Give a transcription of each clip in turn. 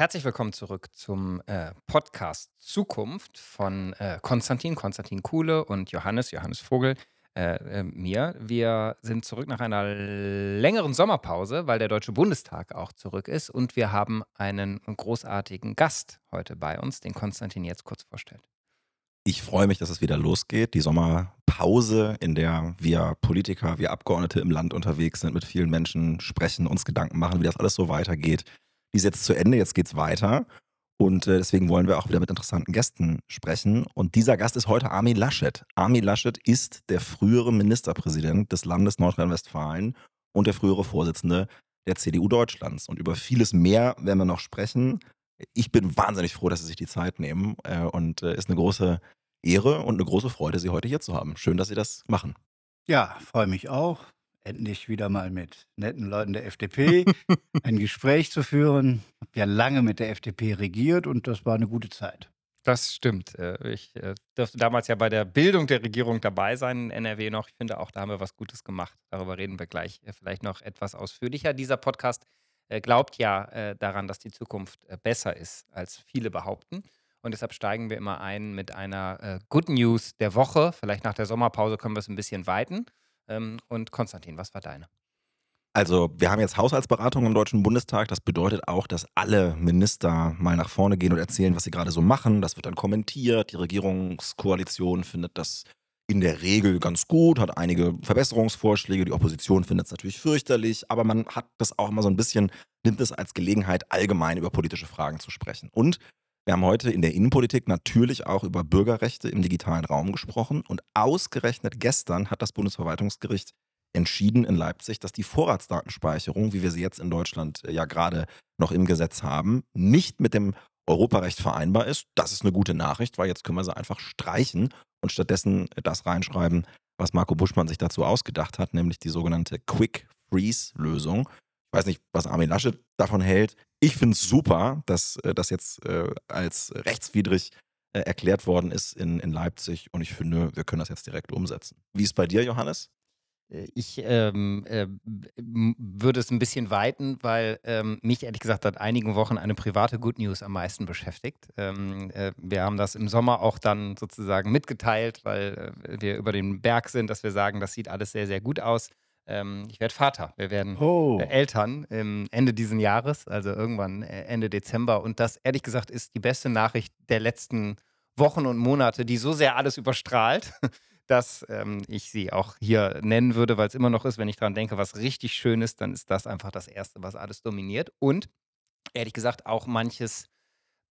Herzlich willkommen zurück zum äh, Podcast Zukunft von äh, Konstantin, Konstantin Kuhle und Johannes, Johannes Vogel, äh, äh, mir. Wir sind zurück nach einer längeren Sommerpause, weil der Deutsche Bundestag auch zurück ist und wir haben einen großartigen Gast heute bei uns, den Konstantin jetzt kurz vorstellt. Ich freue mich, dass es wieder losgeht. Die Sommerpause, in der wir Politiker, wir Abgeordnete im Land unterwegs sind, mit vielen Menschen sprechen, uns Gedanken machen, wie das alles so weitergeht. Die ist jetzt zu Ende, jetzt geht's weiter. Und äh, deswegen wollen wir auch wieder mit interessanten Gästen sprechen. Und dieser Gast ist heute Armin Laschet. Armin Laschet ist der frühere Ministerpräsident des Landes Nordrhein-Westfalen und der frühere Vorsitzende der CDU Deutschlands. Und über vieles mehr werden wir noch sprechen. Ich bin wahnsinnig froh, dass Sie sich die Zeit nehmen. Äh, und äh, ist eine große Ehre und eine große Freude, Sie heute hier zu haben. Schön, dass Sie das machen. Ja, freue mich auch, endlich wieder mal mit netten Leuten der FDP ein Gespräch zu führen. Ich habe ja lange mit der FDP regiert und das war eine gute Zeit. Das stimmt. Äh, ich durfte damals ja bei der Bildung der Regierung dabei sein in NRW noch. Ich finde auch, da haben wir was Gutes gemacht. Darüber reden wir gleich vielleicht noch etwas ausführlicher. Dieser Podcast äh, glaubt ja äh, daran, dass die Zukunft äh, besser ist, als viele behaupten. Und deshalb steigen wir immer ein mit einer äh, Good News der Woche. Vielleicht nach der Sommerpause können wir es ein bisschen weiten. Ähm, und Konstantin, was war deine? Also, wir haben jetzt Haushaltsberatung im Deutschen Bundestag. Das bedeutet auch, dass alle Minister mal nach vorne gehen und erzählen, was sie gerade so machen. Das wird dann kommentiert. Die Regierungskoalition findet das in der Regel ganz gut, hat einige Verbesserungsvorschläge. Die Opposition findet es natürlich fürchterlich, aber man hat das auch immer so ein bisschen, nimmt es als Gelegenheit, allgemein über politische Fragen zu sprechen. Und wir haben heute in der Innenpolitik natürlich auch über Bürgerrechte im digitalen Raum gesprochen. Und ausgerechnet gestern hat das Bundesverwaltungsgericht entschieden in Leipzig, dass die Vorratsdatenspeicherung, wie wir sie jetzt in Deutschland äh, ja gerade noch im Gesetz haben, nicht mit dem Europarecht vereinbar ist. Das ist eine gute Nachricht, weil jetzt können wir sie einfach streichen und stattdessen das reinschreiben, was Marco Buschmann sich dazu ausgedacht hat, nämlich die sogenannte Quick Freeze-Lösung. Weiß nicht, was Armin Laschet davon hält. Ich finde es super, dass äh, das jetzt äh, als rechtswidrig äh, erklärt worden ist in, in Leipzig und ich finde, wir können das jetzt direkt umsetzen. Wie ist es bei dir, Johannes? Ich ähm, äh, würde es ein bisschen weiten, weil ähm, mich ehrlich gesagt seit einigen Wochen eine private Good News am meisten beschäftigt. Ähm, äh, wir haben das im Sommer auch dann sozusagen mitgeteilt, weil äh, wir über den Berg sind, dass wir sagen, das sieht alles sehr, sehr gut aus. Ähm, ich werde Vater. Wir werden oh. Äh, Eltern im Ende dieses Jahres, also irgendwann äh, Ende Dezember. Und das ehrlich gesagt ist die beste Nachricht der letzten Wochen und Monate, die so sehr alles überstrahlt dass ähm, ich sie auch hier nennen würde, weil es immer noch ist, wenn ich daran denke, was richtig schön ist, dann ist das einfach das Erste, was alles dominiert. Und ehrlich gesagt auch manches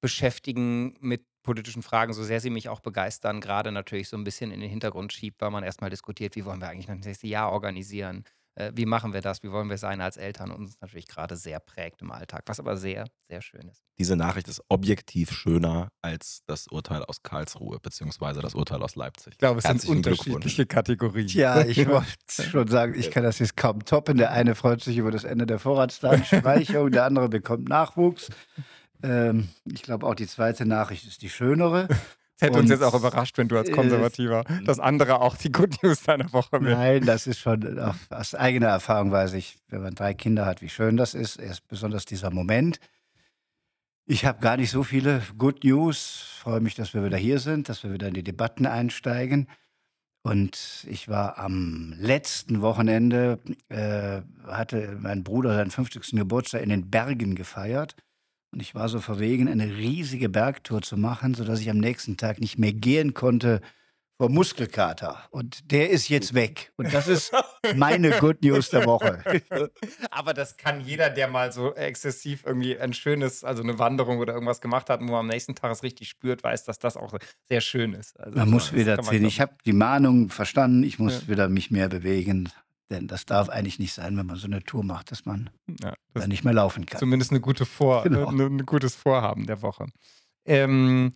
beschäftigen mit politischen Fragen, so sehr sie mich auch begeistern, gerade natürlich so ein bisschen in den Hintergrund schiebt, weil man erstmal diskutiert, wie wollen wir eigentlich das nächste Jahr organisieren, äh, wie machen wir das, wie wollen wir sein als Eltern und uns natürlich gerade sehr prägt im Alltag, was aber sehr, sehr schön ist. Diese Nachricht ist objektiv schöner als das Urteil aus Karlsruhe, beziehungsweise das Urteil aus Leipzig. Ich glaube, es sind unterschiedliche Kategorien. Ja, ich wollte schon sagen, ich kann das jetzt kaum toppen. Der eine freut sich über das Ende der Vorratsdatenspeicherung, der andere bekommt Nachwuchs. Ähm, ich glaube, auch die zweite Nachricht ist die schönere. Es hätte uns jetzt auch überrascht, wenn du als Konservativer äh, das andere auch die Good News deiner Woche willst. Nein, das ist schon aus eigener Erfahrung weiß ich, wenn man drei Kinder hat, wie schön das ist. Erst besonders dieser Moment. Ich habe gar nicht so viele Good News. Freue mich, dass wir wieder hier sind, dass wir wieder in die Debatten einsteigen. Und ich war am letzten Wochenende, äh, hatte mein Bruder seinen 50. Geburtstag in den Bergen gefeiert. Und ich war so verwegen, eine riesige Bergtour zu machen, sodass ich am nächsten Tag nicht mehr gehen konnte vor Muskelkater. Und der ist jetzt weg. Und das ist meine Good News der Woche. Aber das kann jeder, der mal so exzessiv irgendwie ein schönes, also eine Wanderung oder irgendwas gemacht hat, wo man am nächsten Tag es richtig spürt, weiß, dass das auch sehr schön ist. Also man muss wieder ziehen. Ich habe die Mahnung verstanden. Ich muss ja. wieder mich mehr bewegen. Denn das darf eigentlich nicht sein, wenn man so eine Tour macht, dass man ja, das dann nicht mehr laufen kann. Zumindest eine gute Vor genau. ein, ein gutes Vorhaben der Woche. Ähm,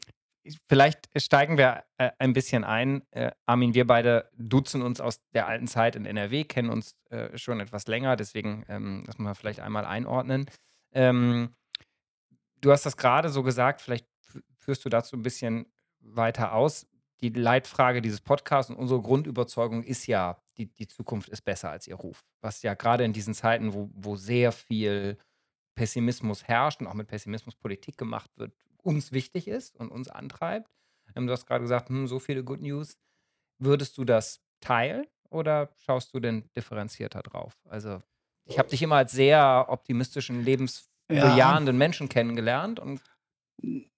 vielleicht steigen wir äh, ein bisschen ein. Äh, Armin, wir beide duzen uns aus der alten Zeit in NRW, kennen uns äh, schon etwas länger, deswegen ähm, das muss man vielleicht einmal einordnen. Ähm, du hast das gerade so gesagt, vielleicht führst du dazu ein bisschen weiter aus. Die Leitfrage dieses Podcasts und unsere Grundüberzeugung ist ja, die, die Zukunft ist besser als ihr Ruf. Was ja gerade in diesen Zeiten, wo, wo sehr viel Pessimismus herrscht und auch mit Pessimismus Politik gemacht wird, uns wichtig ist und uns antreibt. Ähm, du hast gerade gesagt, hm, so viele Good News. Würdest du das teilen oder schaust du denn differenzierter drauf? Also, ich habe dich immer als sehr optimistischen, lebensbejahenden Ja, Menschen kennengelernt und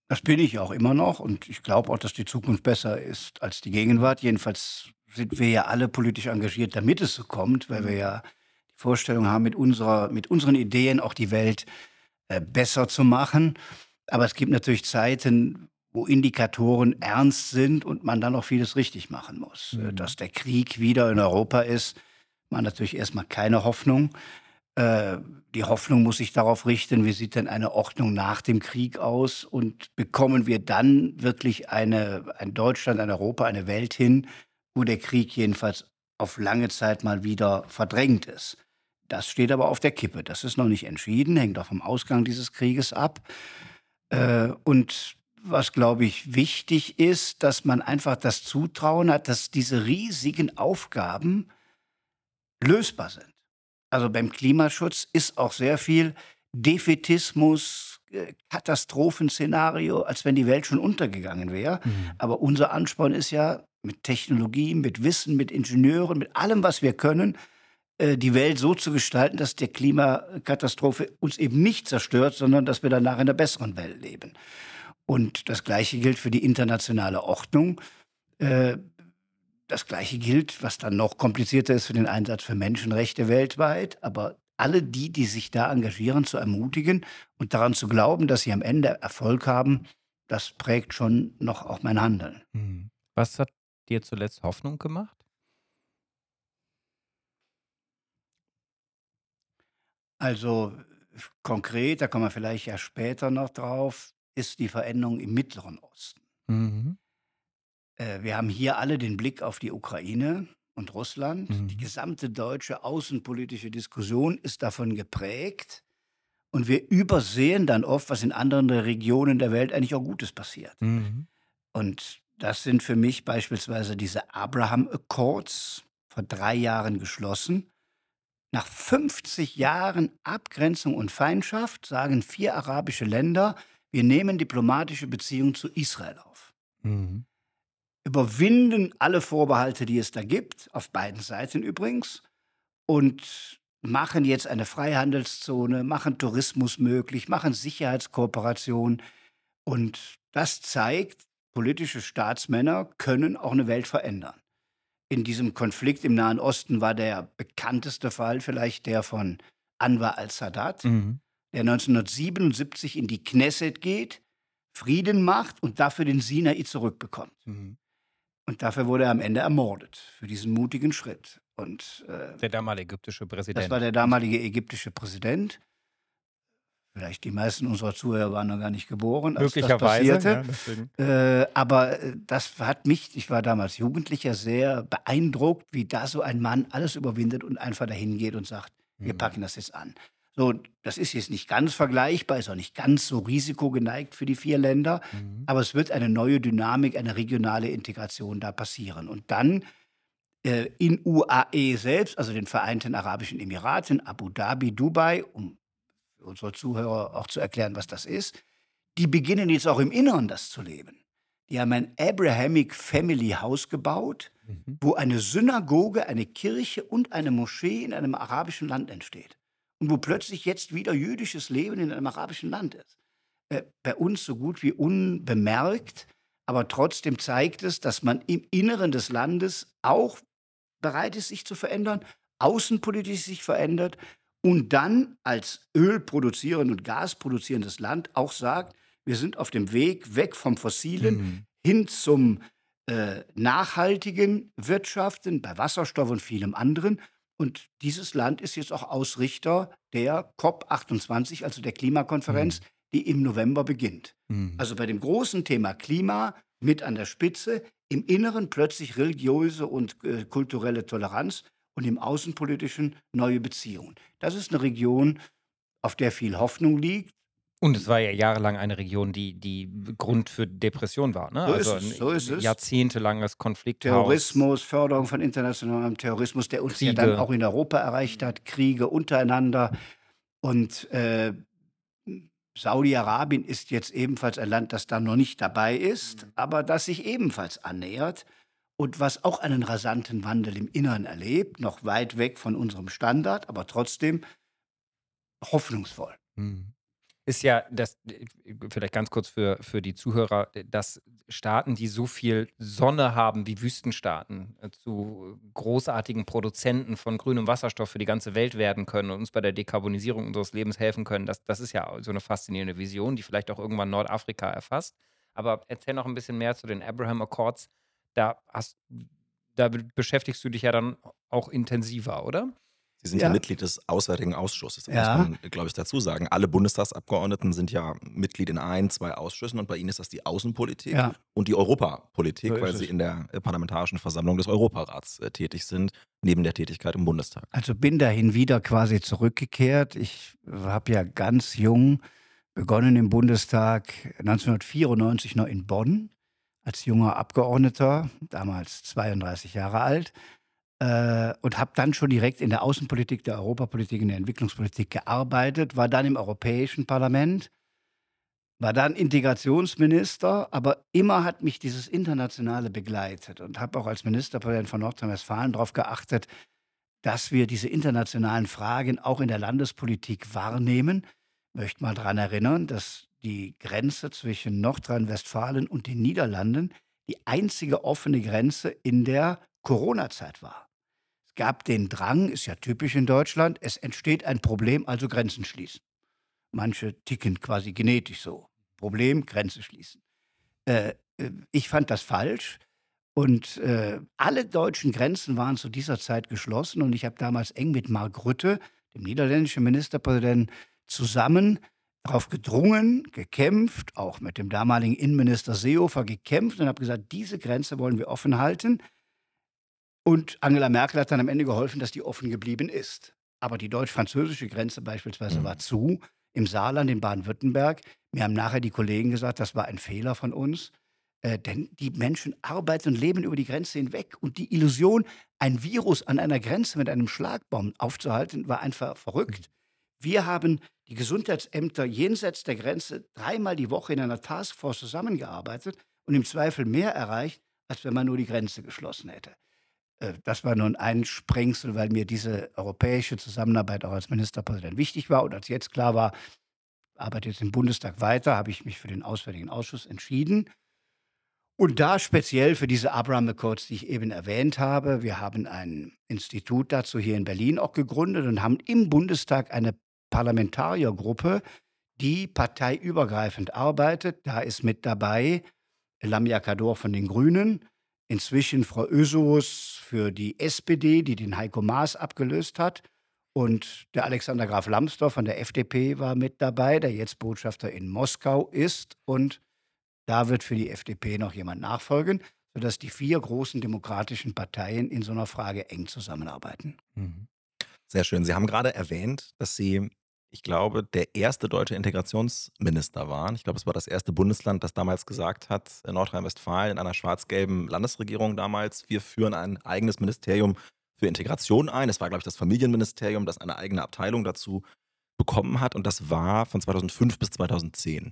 das bin ich auch immer noch und ich glaube auch, dass die Zukunft besser ist als die Gegenwart. Jedenfalls sind wir ja alle politisch engagiert, damit es so kommt, weil wir ja die Vorstellung haben, mit unserer mit unseren Ideen auch die Welt, äh, besser zu machen. Aber es gibt natürlich Zeiten, wo Indikatoren ernst sind und man dann auch vieles richtig machen muss. Äh, Mhm. dass der Krieg wieder in Europa ist, macht natürlich erst mal keine Hoffnung. Äh, die Hoffnung muss sich darauf richten, wie sieht denn eine Ordnung nach dem Krieg aus und bekommen wir dann wirklich eine ein Deutschland, ein Europa, eine Welt hin, wo der Krieg jedenfalls auf lange Zeit mal wieder verdrängt ist. Das steht aber auf der Kippe. Das ist noch nicht entschieden, hängt auch vom Ausgang dieses Krieges ab. Äh, und was, glaube ich, wichtig ist, dass man einfach das Zutrauen hat, dass diese riesigen Aufgaben lösbar sind. Also beim Klimaschutz ist auch sehr viel Defetismus, äh, Katastrophenszenario, als wenn die Welt schon untergegangen wäre. Mhm. Aber unser Ansporn ist ja mit Technologie, mit Wissen, mit Ingenieuren, mit allem, was wir können, äh, die Welt so zu gestalten, dass der Klimakatastrophe uns eben nicht zerstört, sondern dass wir danach in einer besseren Welt leben. Und das Gleiche gilt für die internationale Ordnung. Äh, das Gleiche gilt, was dann noch komplizierter ist, für den Einsatz für Menschenrechte weltweit. Aber alle die, die sich da engagieren, zu ermutigen und daran zu glauben, dass sie am Ende Erfolg haben, das prägt schon noch auch mein Handeln. Mhm. Was hat dir zuletzt Hoffnung gemacht? Also konkret, da kommen wir vielleicht ja später noch drauf, ist die Veränderung im Mittleren Osten. Mhm. Äh, wir haben hier alle den Blick auf die Ukraine und Russland. Die Mhm. gesamte deutsche außenpolitische Diskussion ist davon geprägt. Und wir übersehen dann oft, was in anderen Regionen der Welt eigentlich auch Gutes passiert. Mhm. Und das sind für mich beispielsweise diese Abraham Accords, vor drei Jahren geschlossen. Nach 50 Jahren Abgrenzung und Feindschaft sagen vier arabische Länder, wir nehmen diplomatische Beziehungen zu Israel auf. Mhm. Überwinden alle Vorbehalte, die es da gibt, auf beiden Seiten übrigens, und machen jetzt eine Freihandelszone, machen Tourismus möglich, machen Sicherheitskooperation. Und das zeigt, politische Staatsmänner können auch eine Welt verändern. In diesem Konflikt im Nahen Osten war der bekannteste Fall vielleicht der von Anwar al-Sadat, Mhm. der 1977 in die Knesset geht, Frieden macht und dafür den Sinai zurückbekommt. Mhm. Und dafür wurde er am Ende ermordet, für diesen mutigen Schritt. Und äh, Der damalige ägyptische das Präsident. war der damalige ägyptische Präsident. Vielleicht die meisten unserer Zuhörer waren noch gar nicht geboren, als das passierte. Ja. Äh, aber äh, das hat mich, ich war damals Jugendlicher, sehr beeindruckt, wie da so ein Mann alles überwindet und einfach dahin geht und sagt, wir Mhm. packen das jetzt an. So, das ist jetzt nicht ganz vergleichbar, ist auch nicht ganz so risikogeneigt für die vier Länder, Mhm. aber es wird eine neue Dynamik, eine regionale Integration da passieren. Und dann äh, in UAE selbst, also den Vereinten Arabischen Emiraten, Abu Dhabi, Dubai, um unsere Zuhörer auch zu erklären, was das ist, die beginnen jetzt auch im Inneren das zu leben. Die haben ein Abrahamic Family House gebaut, Mhm. wo eine Synagoge, eine Kirche und eine Moschee in einem arabischen Land entsteht. Und wo plötzlich jetzt wieder jüdisches Leben in einem arabischen Land ist. Äh, bei uns so gut wie unbemerkt, aber trotzdem zeigt es, dass man im Inneren des Landes auch bereit ist, sich zu verändern, außenpolitisch sich verändert und dann als ölproduzierendes und gasproduzierendes Land auch sagt, wir sind auf dem Weg weg vom Fossilen Mhm. hin zum äh, nachhaltigen Wirtschaften bei Wasserstoff und vielem anderen. Und dieses Land ist jetzt auch Ausrichter der COP28, also der Klimakonferenz, Mhm. die im November beginnt. Mhm. Also bei dem großen Thema Klima mit an der Spitze, im Inneren plötzlich religiöse und äh, kulturelle Toleranz und im Außenpolitischen neue Beziehungen. Das ist eine Region, auf der viel Hoffnung liegt. Und es war ja jahrelang eine Region, die, die Grund für Depression war. Ne? So ist also es, so ist es. jahrzehntelanges Konflikthaus. Terrorismus, Förderung von internationalem Terrorismus, der uns ja dann Kriege. auch in Europa erreicht hat, Kriege untereinander. Und äh, Saudi-Arabien ist jetzt ebenfalls ein Land, das da noch nicht dabei ist, aber das sich ebenfalls annähert und was auch einen rasanten Wandel im Innern erlebt, noch weit weg von unserem Standard, aber trotzdem hoffnungsvoll. Mhm. Ist ja das, vielleicht ganz kurz für, für die Zuhörer, dass Staaten, die so viel Sonne haben wie Wüstenstaaten, äh, zu großartigen Produzenten von grünem Wasserstoff für die ganze Welt werden können und uns bei der Dekarbonisierung unseres Lebens helfen können, das, das ist ja so eine faszinierende Vision, die vielleicht auch irgendwann Nordafrika erfasst. Aber erzähl noch ein bisschen mehr zu den Abraham Accords. Da, hast, da beschäftigst du dich ja dann auch intensiver, oder? Sie sind ja, ja Mitglied des Auswärtigen Ausschusses. Das ja. muss man, glaube ich, dazu sagen. Alle Bundestagsabgeordneten sind ja Mitglied in ein, zwei Ausschüssen und bei Ihnen ist das die Außenpolitik ja. und die Europapolitik, so weil Sie in der äh, Parlamentarischen Versammlung des Europarats äh, tätig sind, neben der Tätigkeit im Bundestag. Also bin dahin wieder quasi zurückgekehrt. Ich habe ja ganz jung begonnen im Bundestag 1994 noch in Bonn als junger Abgeordneter, damals 32 Jahre alt äh, und habe dann schon direkt in der Außenpolitik, der Europapolitik, in der Entwicklungspolitik gearbeitet, war dann im Europäischen Parlament, war dann Integrationsminister, aber immer hat mich dieses Internationale begleitet und habe auch als Ministerpräsident von Nordrhein-Westfalen darauf geachtet, dass wir diese internationalen Fragen auch in der Landespolitik wahrnehmen. Ich möchte mal daran erinnern, dass die Grenze zwischen Nordrhein-Westfalen und den Niederlanden die einzige offene Grenze in der Corona-Zeit war. Es gab den Drang, ist ja typisch in Deutschland, es entsteht ein Problem, also Grenzen schließen. Manche ticken quasi genetisch so. Problem, Grenze schließen. Äh, äh, ich fand das falsch. Und äh, alle deutschen Grenzen waren zu dieser Zeit geschlossen. Und ich habe damals eng mit Mark Rutte, dem niederländischen Ministerpräsidenten, zusammen darauf gedrungen, gekämpft, auch mit dem damaligen Innenminister Seehofer gekämpft und habe gesagt, diese Grenze wollen wir offen halten. Und Angela Merkel hat dann am Ende geholfen, dass die offen geblieben ist. Aber die deutsch-französische Grenze beispielsweise war mhm. zu, im Saarland, in Baden-Württemberg. Mir haben nachher die Kollegen gesagt, das war ein Fehler von uns. Äh, denn die Menschen arbeiten und leben über die Grenze hinweg. Und die Illusion, ein Virus an einer Grenze mit einem Schlagbaum aufzuhalten, war einfach verrückt. Wir haben die Gesundheitsämter jenseits der Grenze dreimal die Woche in einer Taskforce zusammengearbeitet und im Zweifel mehr erreicht, als wenn man nur die Grenze geschlossen hätte. Äh, das war nun ein Sprengsel, weil mir diese europäische Zusammenarbeit auch als Ministerpräsident wichtig war. Und als jetzt klar war, arbeite jetzt im Bundestag weiter, habe ich mich für den Auswärtigen Ausschuss entschieden. Und da speziell für diese Abraham Accords, die ich eben erwähnt habe. Wir haben ein Institut dazu hier in Berlin auch gegründet und haben im Bundestag eine Parlamentariergruppe, die parteiübergreifend arbeitet. Da ist mit dabei Lamia Kador von den Grünen, inzwischen Frau Ösus für die SPD, die den Heiko Maas abgelöst hat. Und der Alexander Graf Lambsdorff von der FDP war mit dabei, der jetzt Botschafter in Moskau ist. Und da wird für die FDP noch jemand nachfolgen, sodass die vier großen demokratischen Parteien in so einer Frage eng zusammenarbeiten. Mhm. Sehr schön. Sie haben gerade erwähnt, dass Sie ich glaube, der erste deutsche Integrationsminister waren. Ich glaube, es war das erste Bundesland, das damals gesagt hat, äh, Nordrhein-Westfalen in einer schwarz-gelben Landesregierung damals, wir führen ein eigenes Ministerium für Integration ein. Es war, glaube ich, das Familienministerium, das eine eigene Abteilung dazu bekommen hat. Und das war von 2005 bis 2010.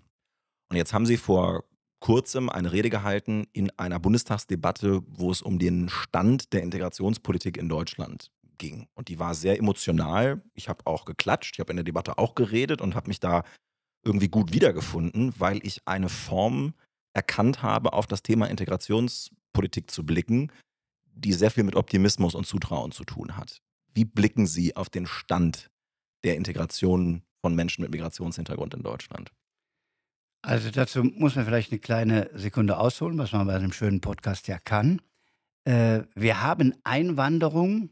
Und jetzt haben Sie vor kurzem eine Rede gehalten in einer Bundestagsdebatte, wo es um den Stand der Integrationspolitik in Deutschland ging. Und die war sehr emotional. Ich habe auch geklatscht, ich habe in der Debatte auch geredet und habe mich da irgendwie gut wiedergefunden, weil ich eine Form erkannt habe, auf das Thema Integrationspolitik zu blicken, die sehr viel mit Optimismus und Zutrauen zu tun hat. Wie blicken Sie auf den Stand der Integration von Menschen mit Migrationshintergrund in Deutschland? Also dazu muss man vielleicht eine kleine Sekunde ausholen, was man bei einem schönen Podcast ja kann. Äh, wir haben Einwanderung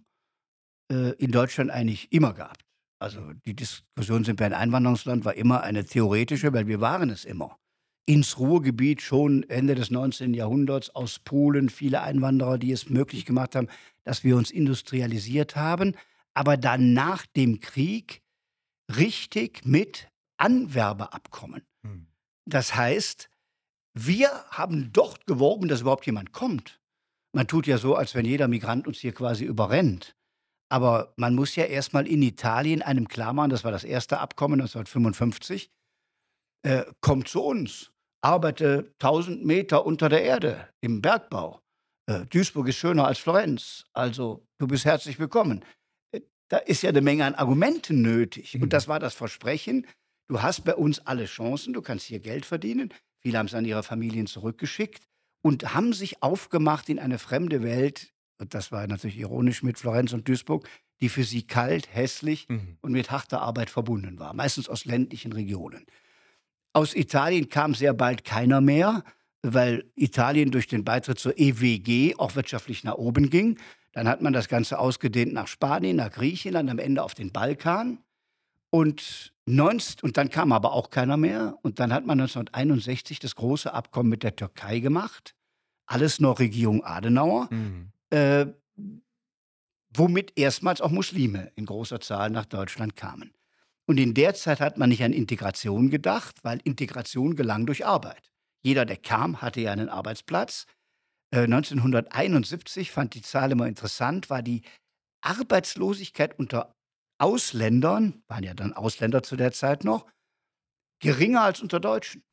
äh, in Deutschland eigentlich immer gehabt. Also die Diskussion, sind wir ein Einwanderungsland, war immer eine theoretische, weil wir waren es immer. Ins Ruhrgebiet schon Ende des 19. Jahrhunderts, aus Polen viele Einwanderer, die es möglich gemacht haben, dass wir uns industrialisiert haben. Aber dann nach dem Krieg richtig mit Anwerbeabkommen. Hm. Das heißt, wir haben dort geworben, dass überhaupt jemand kommt. Man tut ja so, als wenn jeder Migrant uns hier quasi überrennt. Aber man muss ja erstmal in Italien einem klar machen, das war das erste Abkommen 1955, äh, komm zu uns, arbeite 1000 Meter unter der Erde im Bergbau. Äh, Duisburg ist schöner als Florenz, also du bist herzlich willkommen. Äh, da ist ja eine Menge an Argumenten nötig. Und das war das Versprechen, du hast bei uns alle Chancen, du kannst hier Geld verdienen. Viele haben es an ihre Familien zurückgeschickt und haben sich aufgemacht in eine fremde Welt. Und das war natürlich ironisch mit Florenz und Duisburg, die für sie kalt, hässlich Mhm. und mit harter Arbeit verbunden war, meistens aus ländlichen Regionen. Aus Italien kam sehr bald keiner mehr, weil Italien durch den Beitritt zur EWG auch wirtschaftlich nach oben ging. Dann hat man das Ganze ausgedehnt nach Spanien, nach Griechenland, am Ende auf den Balkan. Und, 19, und dann kam aber auch keiner mehr. Und dann hat man 1961 das große Abkommen mit der Türkei gemacht. Alles noch Regierung Adenauer. Mhm. Äh, womit erstmals auch Muslime in großer Zahl nach Deutschland kamen. Und in der Zeit hat man nicht an Integration gedacht, weil Integration gelang durch Arbeit. Jeder, der kam, hatte ja einen Arbeitsplatz. Äh, 1971 fand die Zahl immer interessant, war die Arbeitslosigkeit unter Ausländern, waren ja dann Ausländer zu der Zeit noch, geringer als unter Deutschen.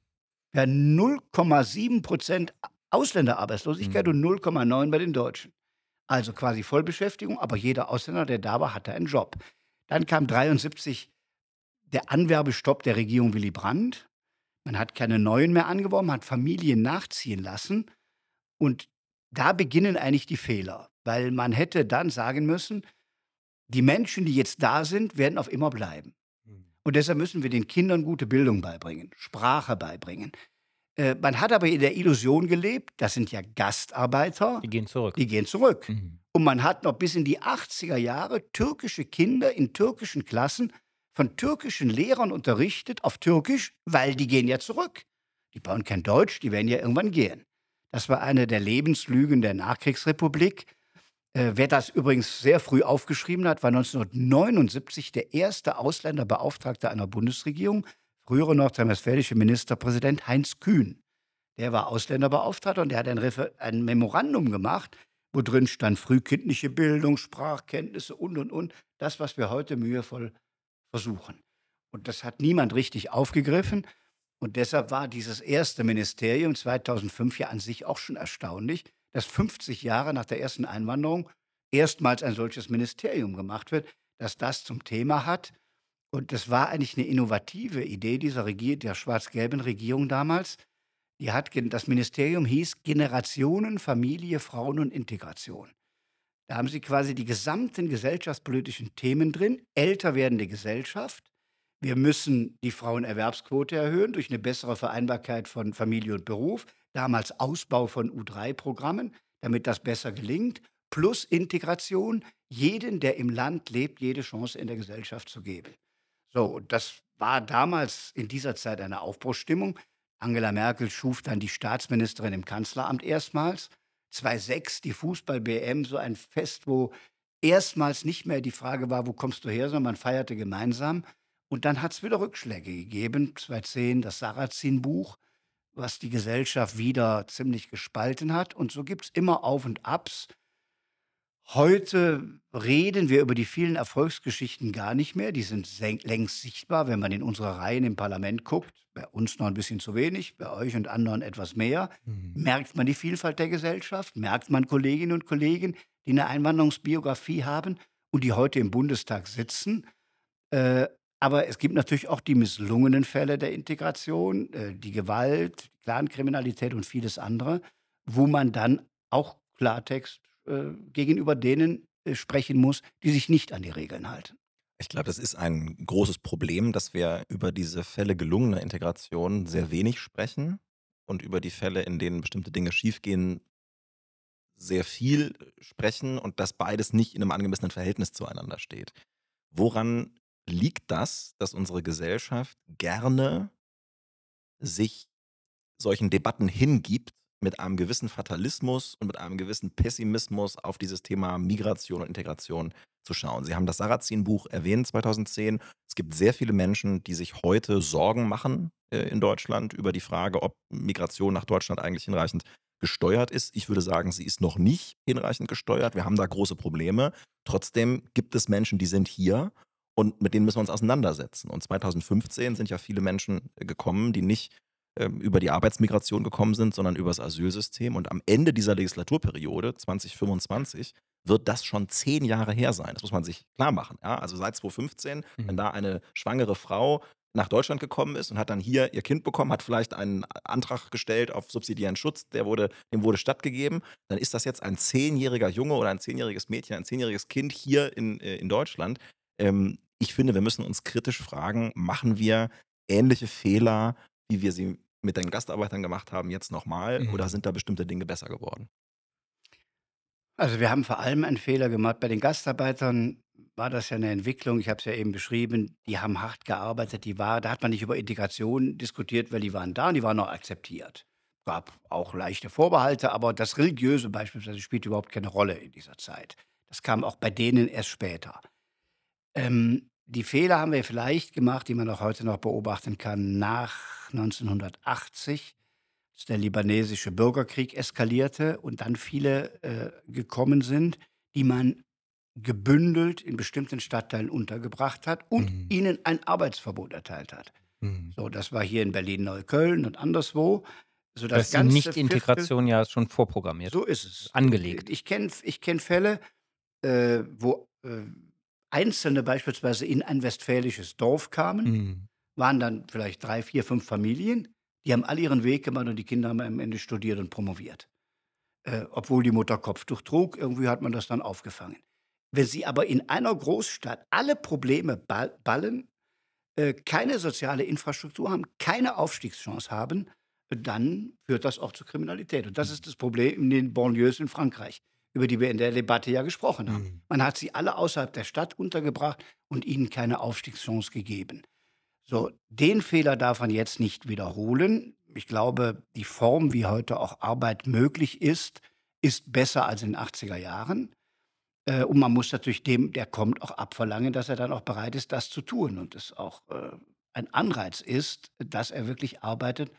Wir hatten 0,7 Prozent Ausländerarbeitslosigkeit Mhm. und 0,9 bei den Deutschen. Also quasi Vollbeschäftigung, aber jeder Ausländer, der da war, hatte einen Job. Dann kam 73 der Anwerbestopp der Regierung Willy Brandt. Man hat keine neuen mehr angeworben, hat Familien nachziehen lassen. Und da beginnen eigentlich die Fehler, weil man hätte dann sagen müssen, die Menschen, die jetzt da sind, werden auf immer bleiben. Mhm. Und deshalb müssen wir den Kindern gute Bildung beibringen, Sprache beibringen. Äh, man hat aber in der Illusion gelebt, das sind ja Gastarbeiter, Die gehen zurück. die gehen zurück. Mhm. Und man hat noch bis in die 80er Jahre türkische Kinder in türkischen Klassen von türkischen Lehrern unterrichtet auf Türkisch, weil die gehen ja zurück. Die bauen kein Deutsch, die werden ja irgendwann gehen. Das war eine der Lebenslügen der Nachkriegsrepublik. Äh, wer das übrigens sehr früh aufgeschrieben hat, war 1979 der erste Ausländerbeauftragte einer Bundesregierung, frühere nordrhein-westfälische Ministerpräsident Heinz Kühn. Der war Ausländerbeauftragter und der hat ein, Refer ein Memorandum gemacht, wo drin stand frühkindliche Bildung, Sprachkenntnisse und, und, und. Das, was wir heute mühevoll versuchen. Und das hat niemand richtig aufgegriffen. Und deshalb war dieses erste Ministerium 2005 ja an sich auch schon erstaunlich, dass 50 Jahre nach der ersten Einwanderung erstmals ein solches Ministerium gemacht wird, das das zum Thema hat. Und das war eigentlich eine innovative Idee dieser, Regier der schwarz-gelben Regierung damals. Die hat, das Ministerium hieß Generationen, Familie, Frauen und Integration. Da haben sie quasi die gesamten gesellschaftspolitischen Themen drin. Älter werdende Gesellschaft. Wir müssen die Frauenerwerbsquote erhöhen durch eine bessere Vereinbarkeit von Familie und Beruf. Damals Ausbau von U3-Programmen, damit das besser gelingt. Plus Integration, jeden, der im Land lebt, jede Chance in der Gesellschaft zu geben. So, das war damals in dieser Zeit eine Aufbruchsstimmung. Angela Merkel schuf dann die Staatsministerin im Kanzleramt erstmals. 2006 die Fußball-BM, so ein Fest, wo erstmals nicht mehr die Frage war, wo kommst du her, sondern man feierte gemeinsam. Und dann hat es wieder Rückschläge gegeben. 2010 das Sarrazin-Buch, was die Gesellschaft wieder ziemlich gespalten hat. Und so gibt es immer Auf und Abs. Heute reden wir über die vielen Erfolgsgeschichten gar nicht mehr. Die sind längst sichtbar, wenn man in unsere Reihen im Parlament guckt. Bei uns noch ein bisschen zu wenig, bei euch und anderen etwas mehr. Mhm. Merkt man die Vielfalt der Gesellschaft? Merkt man Kolleginnen und Kollegen, die eine Einwanderungsbiografie haben und die heute im Bundestag sitzen? Äh, aber es gibt natürlich auch die misslungenen Fälle der Integration, äh, die Gewalt, Clankriminalität und vieles andere, wo man dann auch Klartext äh, gegenüber denen äh, sprechen muss, die sich nicht an die Regeln halten. Ich glaube, das ist ein großes Problem, dass wir über diese Fälle gelungener Integration sehr wenig sprechen und über die Fälle, in denen bestimmte Dinge schiefgehen, sehr viel sprechen und dass beides nicht in einem angemessenen Verhältnis zueinander steht. Woran liegt das, dass unsere Gesellschaft gerne sich solchen Debatten hingibt, mit einem gewissen Fatalismus und mit einem gewissen Pessimismus auf dieses Thema Migration und Integration zu schauen. Sie haben das Sarrazin-Buch erwähnt 2010. Es gibt sehr viele Menschen, die sich heute Sorgen machen äh, in Deutschland über die Frage, ob Migration nach Deutschland eigentlich hinreichend gesteuert ist. Ich würde sagen, sie ist noch nicht hinreichend gesteuert. Wir haben da große Probleme. Trotzdem gibt es Menschen, die sind hier und mit denen müssen wir uns auseinandersetzen. Und 2015 sind ja viele Menschen gekommen, die nicht ähm, über die Arbeitsmigration gekommen sind, sondern über das Asylsystem. Und am Ende dieser Legislaturperiode, 2025, wird das schon zehn Jahre her sein. Das muss man sich klar machen. Ja? Also seit 2015, mhm. wenn da eine schwangere Frau nach Deutschland gekommen ist und hat dann hier ihr Kind bekommen, hat vielleicht einen Antrag gestellt auf subsidiären Schutz, der wurde, dem wurde stattgegeben, dann ist das jetzt ein zehnjähriger Junge oder ein zehnjähriges Mädchen, ein zehnjähriges Kind hier in, äh, in Deutschland. Ähm, ich finde, wir müssen uns kritisch fragen, machen wir ähnliche Fehler, wie wir sie mit den Gastarbeitern gemacht haben, jetzt nochmal? Mhm. Oder sind da bestimmte Dinge besser geworden? Also wir haben vor allem einen Fehler gemacht. Bei den Gastarbeitern war das ja eine Entwicklung, ich habe es ja eben beschrieben, die haben hart gearbeitet, die war, da hat man nicht über Integration diskutiert, weil die waren da und die waren auch akzeptiert. Gab auch leichte Vorbehalte, aber das Religiöse beispielsweise spielt überhaupt keine Rolle in dieser Zeit. Das kam auch bei denen erst später. Ähm, die Fehler haben wir vielleicht gemacht, die man auch heute noch beobachten kann, nach 1980, als der libanesische Bürgerkrieg eskalierte und dann viele äh, gekommen sind, die man gebündelt in bestimmten Stadtteilen untergebracht hat und mhm. ihnen ein Arbeitsverbot erteilt hat. Mhm. So, das war hier in Berlin-Neukölln und anderswo. So das, das ist Nicht-Integration ja schon vorprogrammiert. So ist es. Angelegt. Ich kenne ich kenn Fälle, äh, wo äh, Einzelne beispielsweise in ein westfälisches Dorf kamen, mhm. Waren dann vielleicht drei, vier, fünf Familien, die haben alle ihren Weg gemacht und die Kinder haben am Ende studiert und promoviert. Äh, obwohl die Mutter Kopftuch trug, irgendwie hat man das dann aufgefangen. Wenn sie aber in einer Großstadt alle Probleme ballen, äh, keine soziale Infrastruktur haben, keine Aufstiegschance haben, dann führt das auch zur Kriminalität. Und das ist das Problem in den Banlieues in Frankreich über die wir in der Debatte ja gesprochen haben. Mhm. Man hat sie alle außerhalb der Stadt untergebracht und ihnen keine Aufstiegschance gegeben. So, den Fehler darf man jetzt nicht wiederholen. Ich glaube, die Form, wie heute auch Arbeit möglich ist, ist besser als in den 80er Jahren. Äh, und man muss natürlich dem, der kommt, auch abverlangen, dass er dann auch bereit ist, das zu tun und es auch äh, ein Anreiz ist, dass er wirklich arbeitet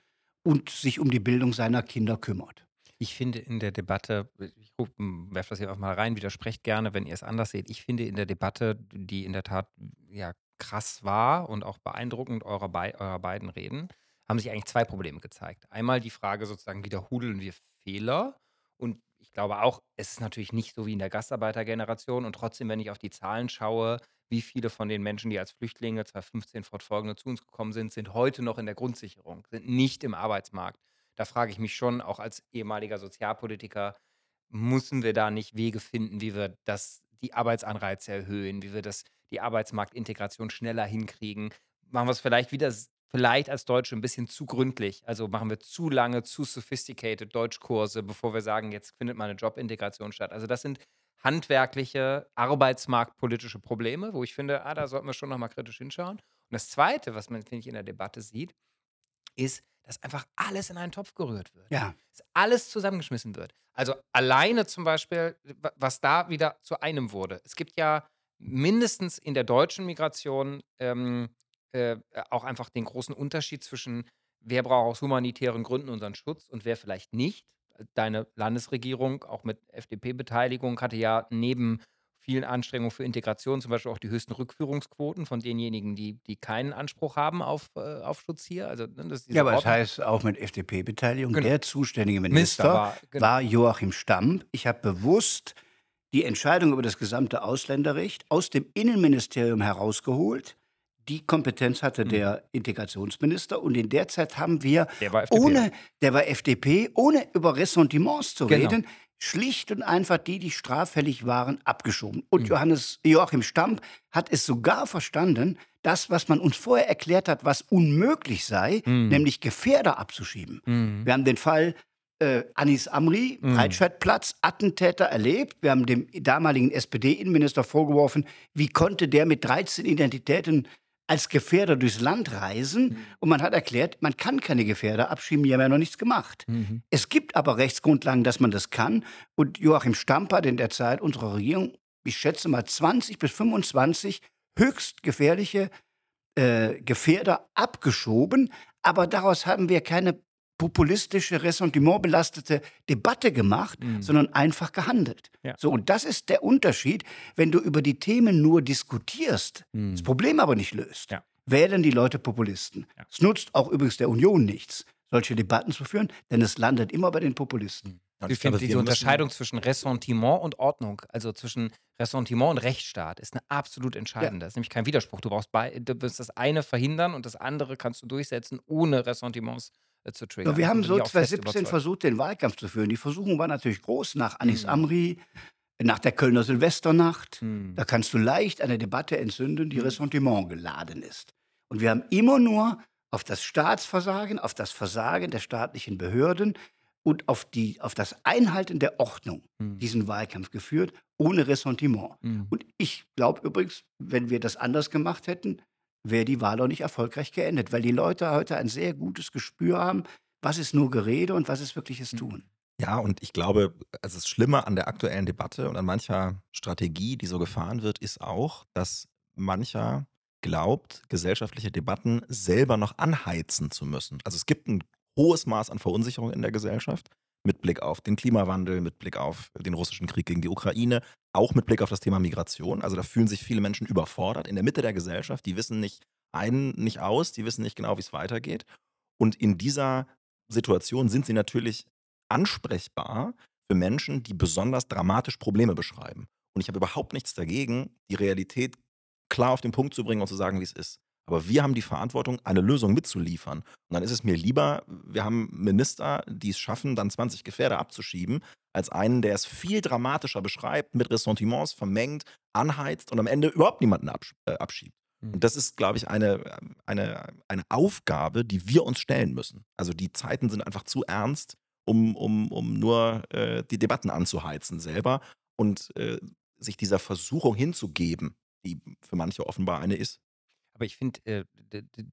und sich um die Bildung seiner Kinder kümmert. Ich finde in der Debatte, ich werfe das hier auch mal rein, widersprecht gerne, wenn ihr es anders seht. Ich finde in der Debatte, die in der Tat ja krass war und auch beeindruckend eurer, Be eurer beiden Reden, haben sich eigentlich zwei Probleme gezeigt. Einmal die Frage sozusagen, wiederholen wir Fehler? Und ich glaube auch, es ist natürlich nicht so wie in der Gastarbeitergeneration. Und trotzdem, wenn ich auf die Zahlen schaue, wie viele von den Menschen, die als Flüchtlinge 2015 fortfolgende zu uns gekommen sind, sind heute noch in der Grundsicherung, sind nicht im Arbeitsmarkt da frage ich mich schon, auch als ehemaliger Sozialpolitiker, müssen wir da nicht Wege finden, wie wir das, die Arbeitsanreize erhöhen, wie wir das, die Arbeitsmarktintegration schneller hinkriegen? Machen wir es vielleicht wieder, vielleicht als Deutsche ein bisschen zu gründlich. Also machen wir zu lange, zu sophisticated Deutschkurse, bevor wir sagen, jetzt findet mal eine Jobintegration statt. Also das sind handwerkliche, arbeitsmarktpolitische Probleme, wo ich finde, ah, da sollten wir schon nochmal kritisch hinschauen. Und das Zweite, was man, finde ich, in der Debatte sieht, ist, dass einfach alles in einen Topf gerührt wird. Ja. Dass alles zusammengeschmissen wird. Also alleine zum Beispiel, was da wieder zu einem wurde. Es gibt ja mindestens in der deutschen Migration ähm, äh, auch einfach den großen Unterschied zwischen, wer braucht aus humanitären Gründen unseren Schutz und wer vielleicht nicht. Deine Landesregierung, auch mit FDP-Beteiligung, hatte ja neben vielen Anstrengungen für Integration, zum Beispiel auch die höchsten Rückführungsquoten von denjenigen, die, die keinen Anspruch haben auf, äh, auf Schutz hier. Also, ne, ja, aber das heißt auch mit FDP-Beteiligung. Genau. Der zuständige Minister, Minister war, genau. war, Joachim Stamm. Ich habe bewusst die Entscheidung über das gesamte Ausländerrecht aus dem Innenministerium herausgeholt. Die Kompetenz hatte mhm. der Integrationsminister und in der Zeit haben wir, der war ohne, der war FDP, ohne über Ressentiments zu genau. reden, schlicht und einfach die, die straffällig waren, abgeschoben. Und mhm. Johannes, Joachim Stamp hat es sogar verstanden, das, was man uns vorher erklärt hat, was unmöglich sei, mhm. nämlich Gefährder abzuschieben. Mhm. Wir haben den Fall äh, Anis Amri, mhm. Breitscheidplatz, Attentäter erlebt. Wir haben dem damaligen SPD-Innenminister vorgeworfen, wie konnte der mit 13 Identitäten als Gefährder durchs Land reisen. Mhm. Und man hat erklärt, man kann keine Gefährder abschieben, die haben ja noch nichts gemacht. Mhm. Es gibt aber Rechtsgrundlagen, dass man das kann. Und Joachim Stamper hat in der Zeit unserer Regierung, ich schätze mal 20 bis 25 höchst gefährliche äh, Gefährder abgeschoben. Aber daraus haben wir keine populistische, ressentimentbelastete Debatte gemacht, Mhm. sondern einfach gehandelt. Ja. So, und das ist der Unterschied, wenn du über die Themen nur diskutierst, Mhm. das Problem aber nicht löst. Ja. Wählen die Leute Populisten. Ja. Es nutzt auch übrigens der Union nichts, solche Debatten zu führen, denn es landet immer bei den Populisten. Und Ich finde diese Unterscheidung zwischen Ressentiment und Ordnung, also zwischen Ressentiment und Rechtsstaat, ist eine absolut entscheidende. Das ist nämlich kein Widerspruch. Du brauchst bei, du wirst das eine verhindern und das andere kannst du durchsetzen, ohne Ressentiments zu triggern. Ja, wir haben bin so ich auch fest 2017 überzeugt. versucht, den Wahlkampf zu führen. Die Versuchung war natürlich groß nach Anis Mhm. Amri, nach der Kölner Silvesternacht. Hm. Da kannst du leicht eine Debatte entzünden, die Mhm. Ressentiment geladen ist. Und wir haben immer nur auf das Staatsversagen, auf das Versagen der staatlichen Behörden und auf, die, auf das Einhalten der Ordnung Hm. diesen Wahlkampf geführt, ohne Ressentiment. Hm. Und ich glaube übrigens, wenn wir das anders gemacht hätten, wäre die Wahl auch nicht erfolgreich geendet, weil die Leute heute ein sehr gutes Gespür haben, was ist nur Gerede und was ist wirkliches Mhm. Tun. Ja, und ich glaube, also das Schlimme an der aktuellen Debatte und an mancher Strategie, die so gefahren wird, ist auch, dass mancher glaubt, gesellschaftliche Debatten selber noch anheizen zu müssen. Also es gibt ein hohes Maß an Verunsicherung in der Gesellschaft mit Blick auf den Klimawandel, mit Blick auf den russischen Krieg gegen die Ukraine, auch mit Blick auf das Thema Migration. Also da fühlen sich viele Menschen überfordert in der Mitte der Gesellschaft. Die wissen nicht ein, nicht aus, die wissen nicht genau, wie es weitergeht. Und in dieser Situation sind sie natürlich ansprechbar für Menschen, die besonders dramatisch Probleme beschreiben. Und ich habe überhaupt nichts dagegen, die Realität klar auf den Punkt zu bringen und zu sagen, wie es ist. Aber wir haben die Verantwortung, eine Lösung mitzuliefern. Und dann ist es mir lieber, wir haben Minister, die es schaffen, dann 20 Gefährder abzuschieben, als einen, der es viel dramatischer beschreibt, mit Ressentiments vermengt, anheizt und am Ende überhaupt niemanden absch äh, abschiebt. Hm. Und das ist, glaube ich, eine, eine, eine Aufgabe, die wir uns stellen müssen. Also die Zeiten sind einfach zu ernst, um, um, um nur äh, die Debatten anzuheizen selber und äh, sich dieser Versuchung hinzugeben, die für manche offenbar eine ist. Aber ich finde, äh,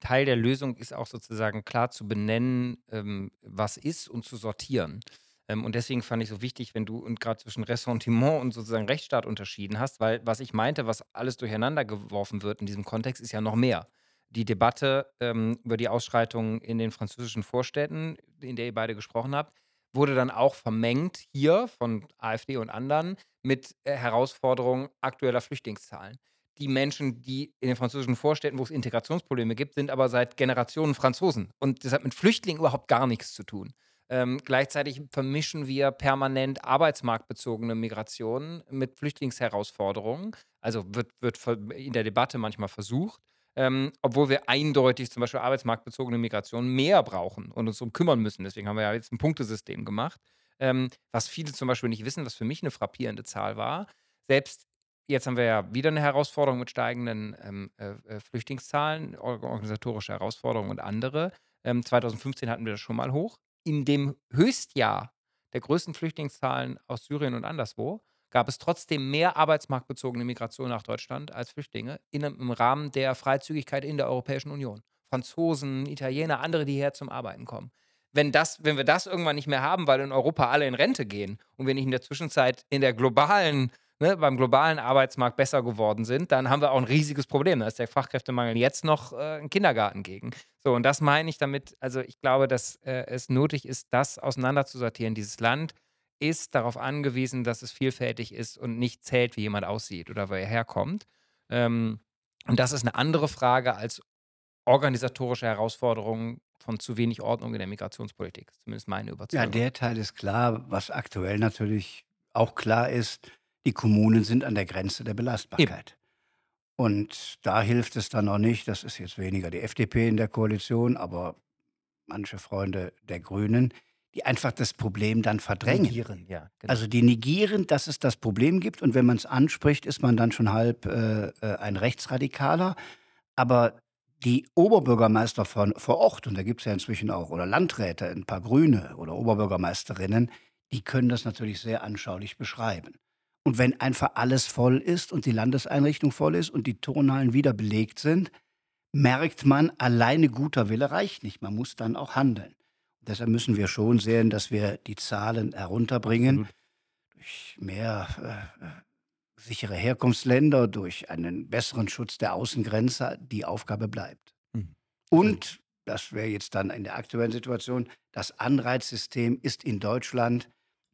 Teil der Lösung ist auch sozusagen klar zu benennen, ähm, was ist und zu sortieren. Ähm, und deswegen fand ich so wichtig, wenn du und gerade zwischen Ressentiment und sozusagen Rechtsstaat unterschieden hast, weil was ich meinte, was alles durcheinander geworfen wird in diesem Kontext, ist ja noch mehr. Die Debatte ähm, über die Ausschreitungen in den französischen Vorstädten, in der ihr beide gesprochen habt, wurde dann auch vermengt hier von AfD und anderen mit äh, Herausforderungen aktueller Flüchtlingszahlen die Menschen, die in den französischen Vorstädten, wo es Integrationsprobleme gibt, sind aber seit Generationen Franzosen. Und das hat mit Flüchtlingen überhaupt gar nichts zu tun. Ähm, gleichzeitig vermischen wir permanent arbeitsmarktbezogene Migrationen mit Flüchtlingsherausforderungen. Also wird, wird in der Debatte manchmal versucht, ähm, obwohl wir eindeutig zum Beispiel arbeitsmarktbezogene Migration mehr brauchen und uns darum kümmern müssen. Deswegen haben wir ja jetzt ein Punktesystem gemacht. Ähm, was viele zum Beispiel nicht wissen, was für mich eine frappierende Zahl war. Selbst Jetzt haben wir ja wieder eine Herausforderung mit steigenden ähm, äh, äh, Flüchtlingszahlen, or organisatorische Herausforderungen und andere. Ähm, 2015 hatten wir das schon mal hoch. In dem Höchstjahr der größten Flüchtlingszahlen aus Syrien und anderswo gab es trotzdem mehr arbeitsmarktbezogene Migration nach Deutschland als Flüchtlinge in, im Rahmen der Freizügigkeit in der Europäischen Union. Franzosen, Italiener, andere, die her zum Arbeiten kommen. Wenn, das, wenn wir das irgendwann nicht mehr haben, weil in Europa alle in Rente gehen und wir nicht in der Zwischenzeit in der globalen ne, beim globalen Arbeitsmarkt besser geworden sind, dann haben wir auch ein riesiges Problem. Da ist der Fachkräftemangel jetzt noch äh, ein Kindergarten gegen. So, und das meine ich damit, also ich glaube, dass äh, es nötig ist, das auseinanderzusortieren. Dieses Land ist darauf angewiesen, dass es vielfältig ist und nicht zählt, wie jemand aussieht oder wo er herkommt. Ähm, und das ist eine andere Frage als organisatorische Herausforderungen von zu wenig Ordnung in der Migrationspolitik. Zumindest meine Ja, Überzeugung. der Teil ist klar. Was aktuell natürlich auch klar ist, die Kommunen sind an der Grenze der Belastbarkeit. Und da hilft es dann auch nicht, das ist jetzt weniger die FDP in der Koalition, aber manche Freunde der Grünen, die einfach das Problem dann verdrängen. Negieren, ja. Genau. Also die negieren, dass es das Problem gibt und wenn man es anspricht, ist man dann schon halb äh, äh, ein Rechtsradikaler. Aber die Oberbürgermeister von, vor Ort, und da gibt es ja inzwischen auch, oder Landräte, ein paar Grüne oder Oberbürgermeisterinnen, die können das natürlich sehr anschaulich beschreiben. Und wenn einfach alles voll ist und die Landeseinrichtung voll ist und die Turnhallen wieder belegt sind, merkt man, alleine guter Wille reicht nicht. Man muss dann auch handeln. Und deshalb müssen wir schon sehen, dass wir die Zahlen herunterbringen Absolut. durch mehr äh, sichere Herkunftsländer, durch einen besseren Schutz der Außengrenze. Die Aufgabe bleibt. Mhm. Und das wäre jetzt dann in der aktuellen Situation, das Anreizsystem ist in Deutschland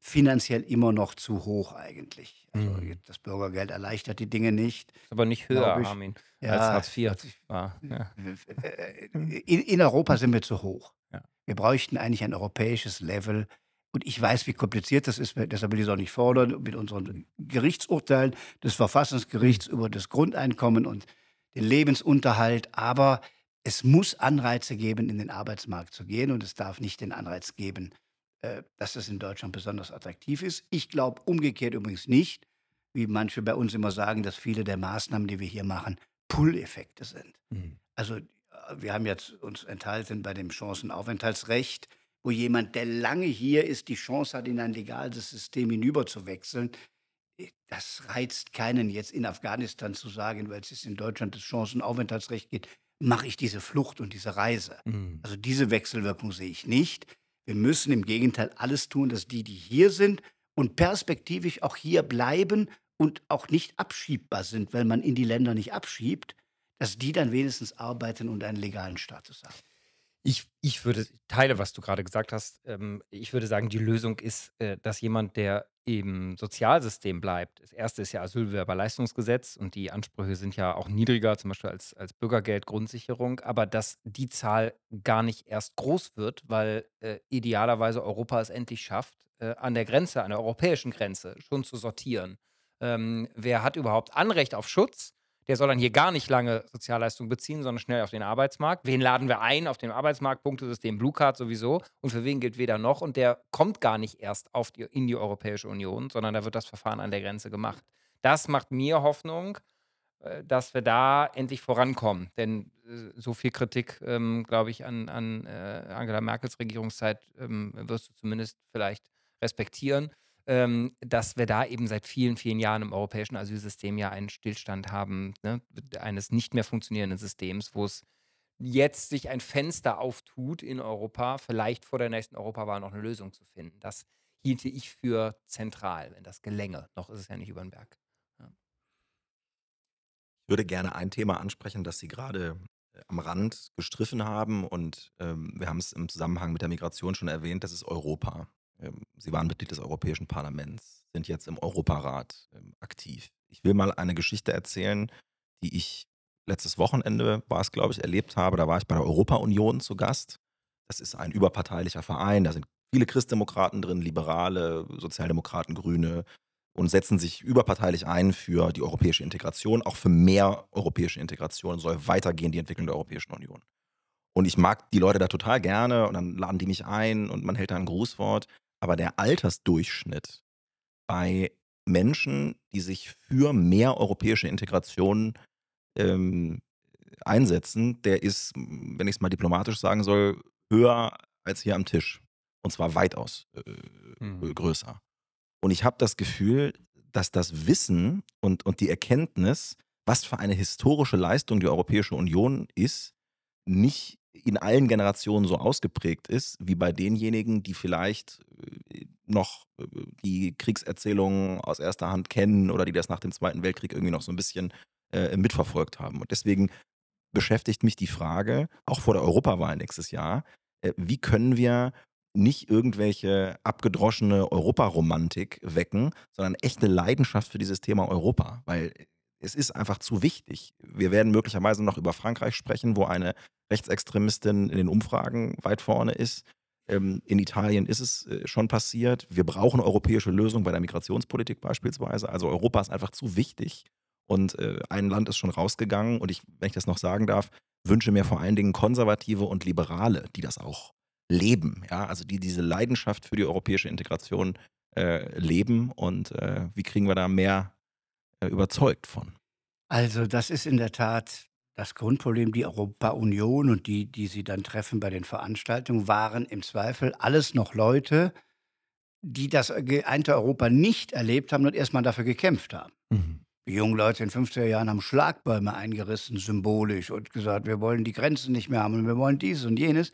finanziell immer noch zu hoch eigentlich. Also Mhm. das Bürgergeld erleichtert die Dinge nicht, aber nicht höher, ich. Armin, als Ja, Hartz IV also ich, war. Ja. in, in Europa sind wir zu hoch. Ja. Wir bräuchten eigentlich ein europäisches Level. Und ich weiß, wie kompliziert das ist, deshalb will ich es auch nicht fordern, mit unseren Gerichtsurteilen des Verfassungsgerichts über das Grundeinkommen und den Lebensunterhalt. Aber es muss Anreize geben, in den Arbeitsmarkt zu gehen. Und es darf nicht den Anreiz geben, äh, dass es in Deutschland besonders attraktiv ist. Ich glaube umgekehrt übrigens nicht, wie manche bei uns immer sagen, dass viele der Maßnahmen, die wir hier machen, Pull-Effekte sind. Mhm. Also äh, wir haben jetzt uns enthalten bei dem Chancenaufenthaltsrecht, wo jemand, der lange hier ist, die Chance hat, in ein legales System hinüberzuwechseln. Äh, Das reizt keinen jetzt in Afghanistan zu sagen, weil es jetzt in Deutschland das Chancenaufenthaltsrecht geht, mache ich diese Flucht und diese Reise. Mhm. Also diese Wechselwirkung sehe ich nicht. Wir müssen im Gegenteil alles tun, dass die, die hier sind und perspektivisch auch hier bleiben und auch nicht abschiebbar sind, weil man in die Länder nicht abschiebt, dass die dann wenigstens arbeiten und einen legalen Status haben. Ich, ich würde, teile, was du gerade gesagt hast. Ähm, ich würde sagen, die Lösung ist, äh, dass jemand, der im Sozialsystem bleibt, das erste ist ja Asylbewerberleistungsgesetz und die Ansprüche sind ja auch niedriger, zum Beispiel als, als Bürgergeldgrundsicherung, aber dass die Zahl gar nicht erst groß wird, weil äh, idealerweise Europa es endlich schafft, äh, an der Grenze, an der europäischen Grenze schon zu sortieren. Ähm, wer hat überhaupt Anrecht auf Schutz? Der soll dann hier gar nicht lange Sozialleistungen beziehen, sondern schnell auf den Arbeitsmarkt. Wen laden wir ein auf dem Arbeitsmarkt? Punktesystem Blue Card sowieso. Und für wen gilt weder noch? Und der kommt gar nicht erst auf die, in die Europäische Union, sondern da wird das Verfahren an der Grenze gemacht. Das macht mir Hoffnung, äh, dass wir da endlich vorankommen. Denn äh, so viel Kritik, ähm, glaube ich, an, an äh, Angela Merkels Regierungszeit ähm, wirst du zumindest vielleicht respektieren ähm, dass wir da eben seit vielen, vielen Jahren im europäischen Asylsystem ja einen Stillstand haben, ne, eines nicht mehr funktionierenden Systems, wo es jetzt sich ein Fenster auftut in Europa, vielleicht vor der nächsten Europawahl noch eine Lösung zu finden. Das hielte ich für zentral, wenn das gelänge. Noch ist es ja nicht über den Berg. Ja. Ich würde gerne ein Thema ansprechen, das Sie gerade äh, am Rand gestriffen haben und ähm, wir haben es im Zusammenhang mit der Migration schon erwähnt, das ist Europa. Ähm, Sie waren Mitglied des Europäischen Parlaments, sind jetzt im Europarat ähm, aktiv. Ich will mal eine Geschichte erzählen, die ich letztes Wochenende, war es glaube ich, erlebt habe. Da war ich bei der Europa-Union zu Gast. Das ist ein überparteilicher Verein, da sind viele Christdemokraten drin, Liberale, Sozialdemokraten, Grüne und setzen sich überparteilich ein für die europäische Integration, auch für mehr europäische Integration, soll weitergehen die Entwicklung der Europäischen Union. Und ich mag die Leute da total gerne und dann laden die mich ein und man hält da ein Grußwort. Aber der Altersdurchschnitt bei Menschen, die sich für mehr europäische Integration ähm, einsetzen, der ist, wenn ich es mal diplomatisch sagen soll, höher als hier am Tisch. Und zwar weitaus äh, Mhm. größer. Und ich habe das Gefühl, dass das Wissen und, und die Erkenntnis, was für eine historische Leistung die Europäische Union ist, nicht in allen Generationen so ausgeprägt ist, wie bei denjenigen, die vielleicht äh, noch äh, die Kriegserzählungen aus erster Hand kennen oder die das nach dem Zweiten Weltkrieg irgendwie noch so ein bisschen äh, mitverfolgt haben. Und deswegen beschäftigt mich die Frage, auch vor der Europawahl nächstes Jahr, äh, wie können wir nicht irgendwelche abgedroschene Europaromantik wecken, sondern echte Leidenschaft für dieses Thema Europa, weil es ist einfach zu wichtig. Wir werden möglicherweise noch über Frankreich sprechen, wo eine Rechtsextremistin in den Umfragen weit vorne ist. Ähm, in Italien ist es äh, schon passiert. Wir brauchen europäische Lösungen bei der Migrationspolitik beispielsweise. Also Europa ist einfach zu wichtig. Und äh, ein Land ist schon rausgegangen. Und ich, wenn ich das noch sagen darf, wünsche mir vor allen Dingen Konservative und Liberale, die das auch leben. Ja? Also die diese Leidenschaft für die europäische Integration äh, leben. Und äh, wie kriegen wir da mehr überzeugt von? Also das ist in der Tat das Grundproblem. Die Europa-Union und die, die sie dann treffen bei den Veranstaltungen, waren im Zweifel alles noch Leute, die das geeinte Europa nicht erlebt haben und erstmal dafür gekämpft haben. Mhm. Die jungen Leute in den 50er Jahren haben Schlagbäume eingerissen, symbolisch, und gesagt, wir wollen die Grenzen nicht mehr haben und wir wollen dieses und jenes.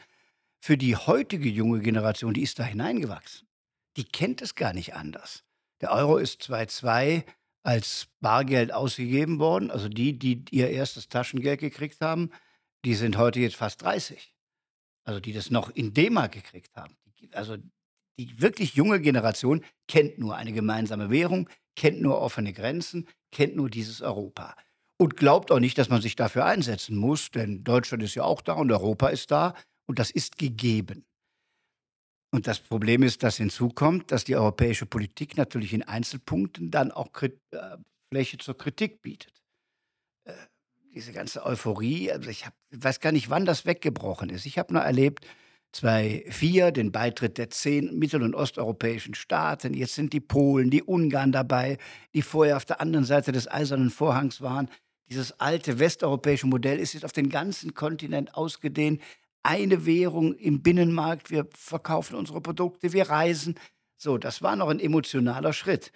Für die heutige junge Generation, die ist da hineingewachsen. Die kennt es gar nicht anders. Der Euro ist 2,2 als Bargeld ausgegeben worden. Also die, die ihr erstes Taschengeld gekriegt haben, die sind heute jetzt fast 30. also die das noch in D-Mark gekriegt haben. Also die wirklich junge Generation kennt nur eine gemeinsame Währung, kennt nur offene Grenzen, kennt nur dieses Europa. Und glaubt auch nicht, dass man sich dafür einsetzen muss, denn Deutschland ist ja auch da und Europa ist da und das ist gegeben. Und das Problem ist, dass hinzukommt, dass die europäische Politik natürlich in Einzelpunkten dann auch Krit äh, Fläche zur Kritik bietet. Äh, diese ganze Euphorie, also ich, hab, ich weiß gar nicht, wann das weggebrochen ist. Ich habe nur erlebt, 2004 den Beitritt der zehn mittel- und osteuropäischen Staaten. Jetzt sind die Polen, die Ungarn dabei, die vorher auf der anderen Seite des Eisernen Vorhangs waren. Dieses alte westeuropäische Modell ist jetzt auf den ganzen Kontinent ausgedehnt. Eine Währung im Binnenmarkt, wir verkaufen unsere Produkte, wir reisen. So, das war noch ein emotionaler Schritt.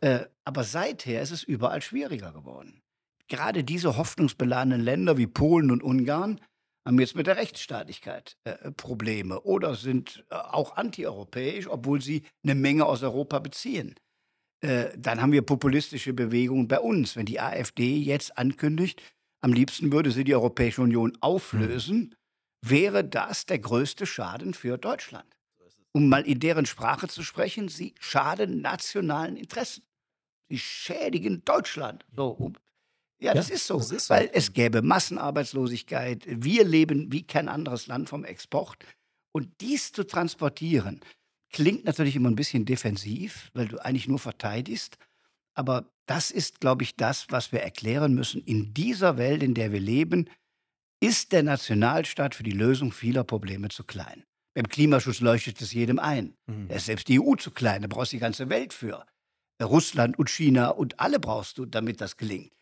Äh, aber seither ist es überall schwieriger geworden. Gerade diese hoffnungsbeladenen Länder wie Polen und Ungarn haben jetzt mit der Rechtsstaatlichkeit äh, Probleme oder sind äh, auch antieuropäisch, obwohl sie eine Menge aus Europa beziehen. Äh, dann haben wir populistische Bewegungen bei uns. Wenn die AfD jetzt ankündigt, am liebsten würde sie die Europäische Union hm. auflösen, wäre das der größte Schaden für Deutschland. Um mal in deren Sprache zu sprechen, sie schaden nationalen Interessen. Sie schädigen Deutschland. So, um ja, das ist so, das ist so. weil es gäbe Massenarbeitslosigkeit. Wir leben wie kein anderes Land vom Export. Und dies zu transportieren, klingt natürlich immer ein bisschen defensiv, weil du eigentlich nur verteidigst. Aber das ist, glaube ich, das, was wir erklären müssen. In dieser Welt, in der wir leben, ist der Nationalstaat für die Lösung vieler Probleme zu klein. Beim Klimaschutz leuchtet es jedem ein. Mhm. Da ist selbst die EU zu klein, da brauchst du die ganze Welt für. Russland und China und alle brauchst du, damit das gelingt.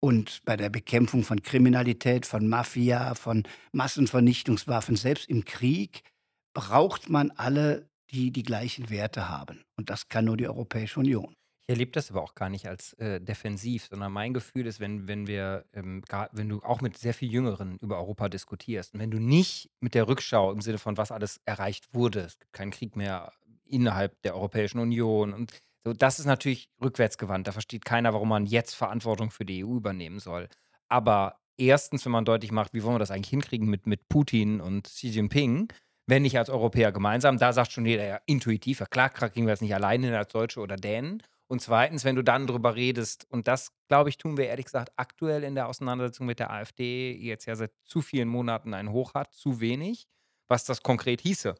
Und bei der Bekämpfung von Kriminalität, von Mafia, von Massenvernichtungswaffen, selbst im Krieg, braucht man alle, die die gleichen Werte haben. Und das kann nur die Europäische Union. Erlebe das aber auch gar nicht als äh, defensiv, sondern mein Gefühl ist, wenn, wenn wir, ähm, gar, wenn du auch mit sehr viel Jüngeren über Europa diskutierst und wenn du nicht mit der Rückschau im Sinne von was alles erreicht wurde, es gibt keinen Krieg mehr innerhalb der Europäischen Union und so, das ist natürlich rückwärtsgewandt. Da versteht keiner, warum man jetzt Verantwortung für die EU übernehmen soll. Aber erstens, wenn man deutlich macht, wie wollen wir das eigentlich hinkriegen mit, mit Putin und Xi Jinping, wenn nicht als Europäer gemeinsam, da sagt schon jeder ja intuitiv, ja klar, kriegen wir das nicht alleine als Deutsche oder Dänen. Und zweitens, wenn du dann drüber redest, und das, glaube ich, tun wir ehrlich gesagt aktuell in der Auseinandersetzung mit der AfD jetzt ja seit zu vielen Monaten ein Hoch hat, zu wenig, was das konkret hieße.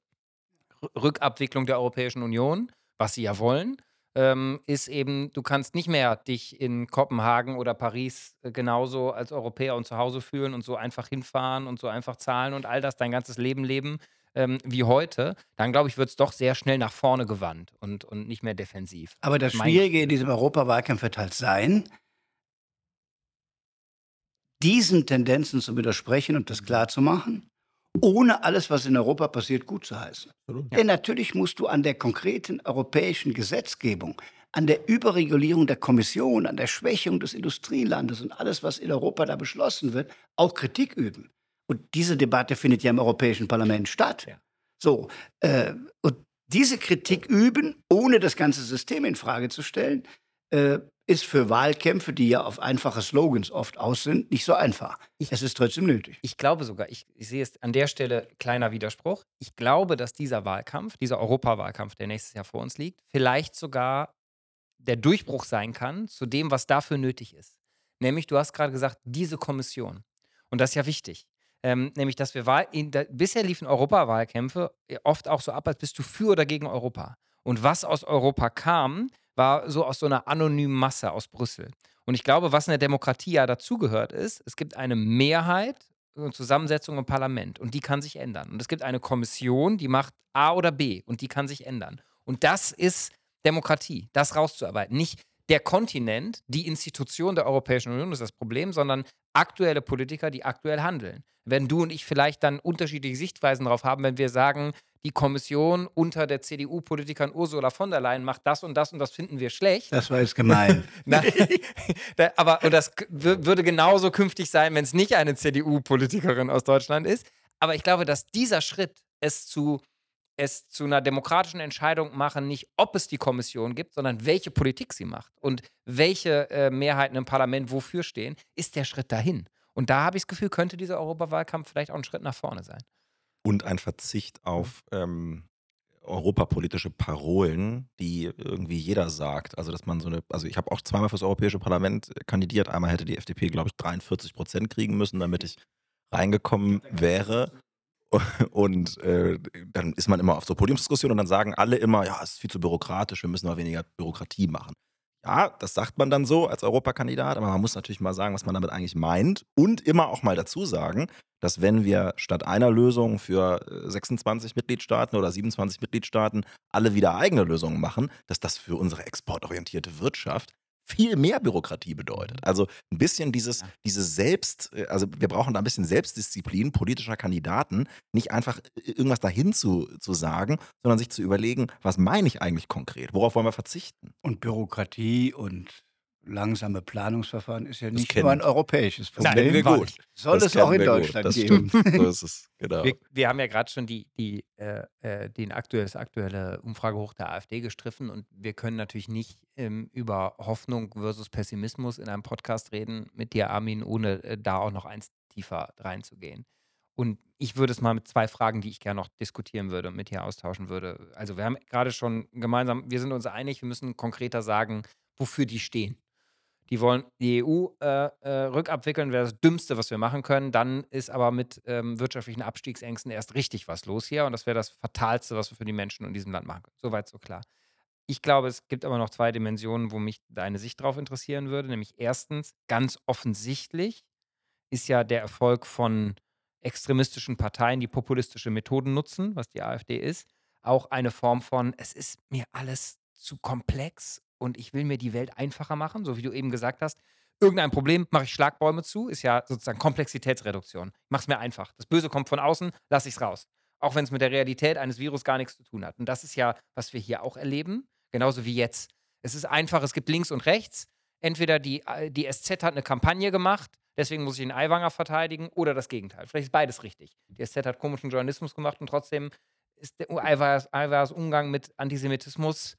Rückabwicklung der Europäischen Union, was sie ja wollen, ähm, ist eben, du kannst nicht mehr dich in Kopenhagen oder Paris äh, genauso als Europäer und zu Hause fühlen und so einfach hinfahren und so einfach zahlen und all das dein ganzes Leben leben ähm, wie heute, dann glaube ich, wird es doch sehr schnell nach vorne gewandt und, und nicht mehr defensiv. Aber das Schwierige in diesem Europawahlkampf wird halt sein, diesen Tendenzen zu widersprechen und das mhm. klarzumachen ohne alles, was in Europa passiert, gut zu heißen. Ja. Denn natürlich musst du an der konkreten europäischen Gesetzgebung, an der Überregulierung der Kommission, an der Schwächung des Industrielandes und alles, was in Europa da beschlossen wird, auch Kritik üben. Und diese Debatte findet ja im Europäischen Parlament statt. Ja. So, äh, und diese Kritik üben, ohne das ganze System in Frage zu stellen, äh, ist für Wahlkämpfe, die ja auf einfache Slogans oft aus sind, nicht so einfach. Ich, es ist trotzdem nötig. Ich glaube sogar, ich, ich, sehe es an der Stelle, kleiner Widerspruch, ich glaube, dass dieser Wahlkampf, dieser Europawahlkampf, der nächstes Jahr vor uns liegt, vielleicht sogar der Durchbruch sein kann zu dem, was dafür nötig ist. Nämlich, du hast gerade gesagt, diese Kommission. Und das ist ja wichtig. Ähm, nämlich, dass wir Wahl, in, da, bisher liefen Europawahlkämpfe oft auch so ab, als bist du für oder gegen Europa. Und was aus Europa kam, war so aus so einer anonymen Masse aus Brüssel. Und ich glaube, was in der Demokratie ja dazugehört ist, es gibt eine Mehrheit und Zusammensetzung im Parlament und die kann sich ändern. Und es gibt eine Kommission, die macht A oder B und die kann sich ändern. Und das ist Demokratie, das rauszuarbeiten. Nicht der Kontinent, die Institution der Europäischen Union ist das Problem, sondern aktuelle Politiker, die aktuell handeln. Wenn du und ich vielleicht dann unterschiedliche Sichtweisen darauf haben, wenn wir sagen, die Kommission unter der CDU-Politikerin Ursula von der Leyen macht das und das und das finden wir schlecht. Das war jetzt gemein. Na, aber und das würde genauso künftig sein, wenn es nicht eine CDU-Politikerin aus Deutschland ist. Aber ich glaube, dass dieser Schritt, es zu, es zu einer demokratischen Entscheidung machen, nicht ob es die Kommission gibt, sondern welche Politik sie macht und welche äh, Mehrheiten im Parlament wofür stehen, ist der Schritt dahin. Und da habe ich das Gefühl, könnte dieser Europawahlkampf vielleicht auch ein Schritt nach vorne sein. Und ein Verzicht auf ähm, europapolitische Parolen, die irgendwie jeder sagt. Also, dass man so eine, also ich habe auch zweimal fürs Europäische Parlament kandidiert. Einmal hätte die FDP, glaube ich, 43 Prozent kriegen müssen, damit ich reingekommen wäre. Und äh, dann ist man immer auf so Podiumsdiskussionen und dann sagen alle immer, ja, es ist viel zu bürokratisch, wir müssen mal weniger Bürokratie machen. Ja, das sagt man dann so als Europakandidat, aber man muss natürlich mal sagen, was man damit eigentlich meint und immer auch mal dazu sagen, dass wenn wir statt einer Lösung für 26 äh, Mitgliedstaaten oder 27 Mitgliedstaaten alle wieder eigene Lösungen machen, dass das für unsere exportorientierte Wirtschaft viel mehr Bürokratie bedeutet. Also ein bisschen dieses, diese Selbst, äh, also wir brauchen da ein bisschen Selbstdisziplin politischer Kandidaten, nicht einfach äh, irgendwas dahin zu, zu sagen, sondern sich zu überlegen, was meine ich eigentlich konkret? Worauf wollen wir verzichten? Und Bürokratie und langsame Planungsverfahren ist ja nicht nur ein europäisches Problem. Nein, wir gut. Soll das es auch in Deutschland geben. so ist es, genau. Wir, wir haben ja gerade schon die, die, äh, äh den aktuell, das aktuelle Umfragehoch der AfD gestriffen und wir können natürlich nicht ähm, über Hoffnung versus Pessimismus in einem Podcast reden mit dir, Armin, ohne äh, da auch noch eins tiefer reinzugehen. Und ich würde es mal mit zwei Fragen, die ich gerne noch diskutieren würde, mit dir austauschen würde. Also wir haben gerade schon gemeinsam, wir sind uns einig, wir müssen konkreter sagen, wofür die stehen. Die wollen die EU äh, äh, rückabwickeln, wäre das Dümmste, was wir machen können. Dann ist aber mit ähm, wirtschaftlichen Abstiegsängsten erst richtig was los hier. Und das wäre das Fatalste, was wir für die Menschen in diesem Land machen können. Soweit so klar. Ich glaube, es gibt aber noch zwei Dimensionen, wo mich deine Sicht darauf interessieren würde. Nämlich erstens, ganz offensichtlich ist ja der Erfolg von extremistischen Parteien, die populistische Methoden nutzen, was die AfD ist, auch eine Form von, es ist mir alles zu komplex und ich will mir die Welt einfacher machen, so wie du eben gesagt hast. Irgendein Problem mache ich Schlagbäume zu, ist ja sozusagen Komplexitätsreduktion. Es mir einfach. Das Böse kommt von außen, lasse ich es raus. Auch wenn es mit der Realität eines Virus gar nichts zu tun hat. Und das ist ja, was wir hier auch erleben, genauso wie jetzt. Es ist einfach, es gibt links und rechts. Entweder die, äh, die SZ hat eine Kampagne gemacht, deswegen muss ich den Aiwanger verteidigen, oder das Gegenteil. Vielleicht ist beides richtig. Die SZ hat komischen Journalismus gemacht und trotzdem ist der Aiwangers Umgang mit Antisemitismus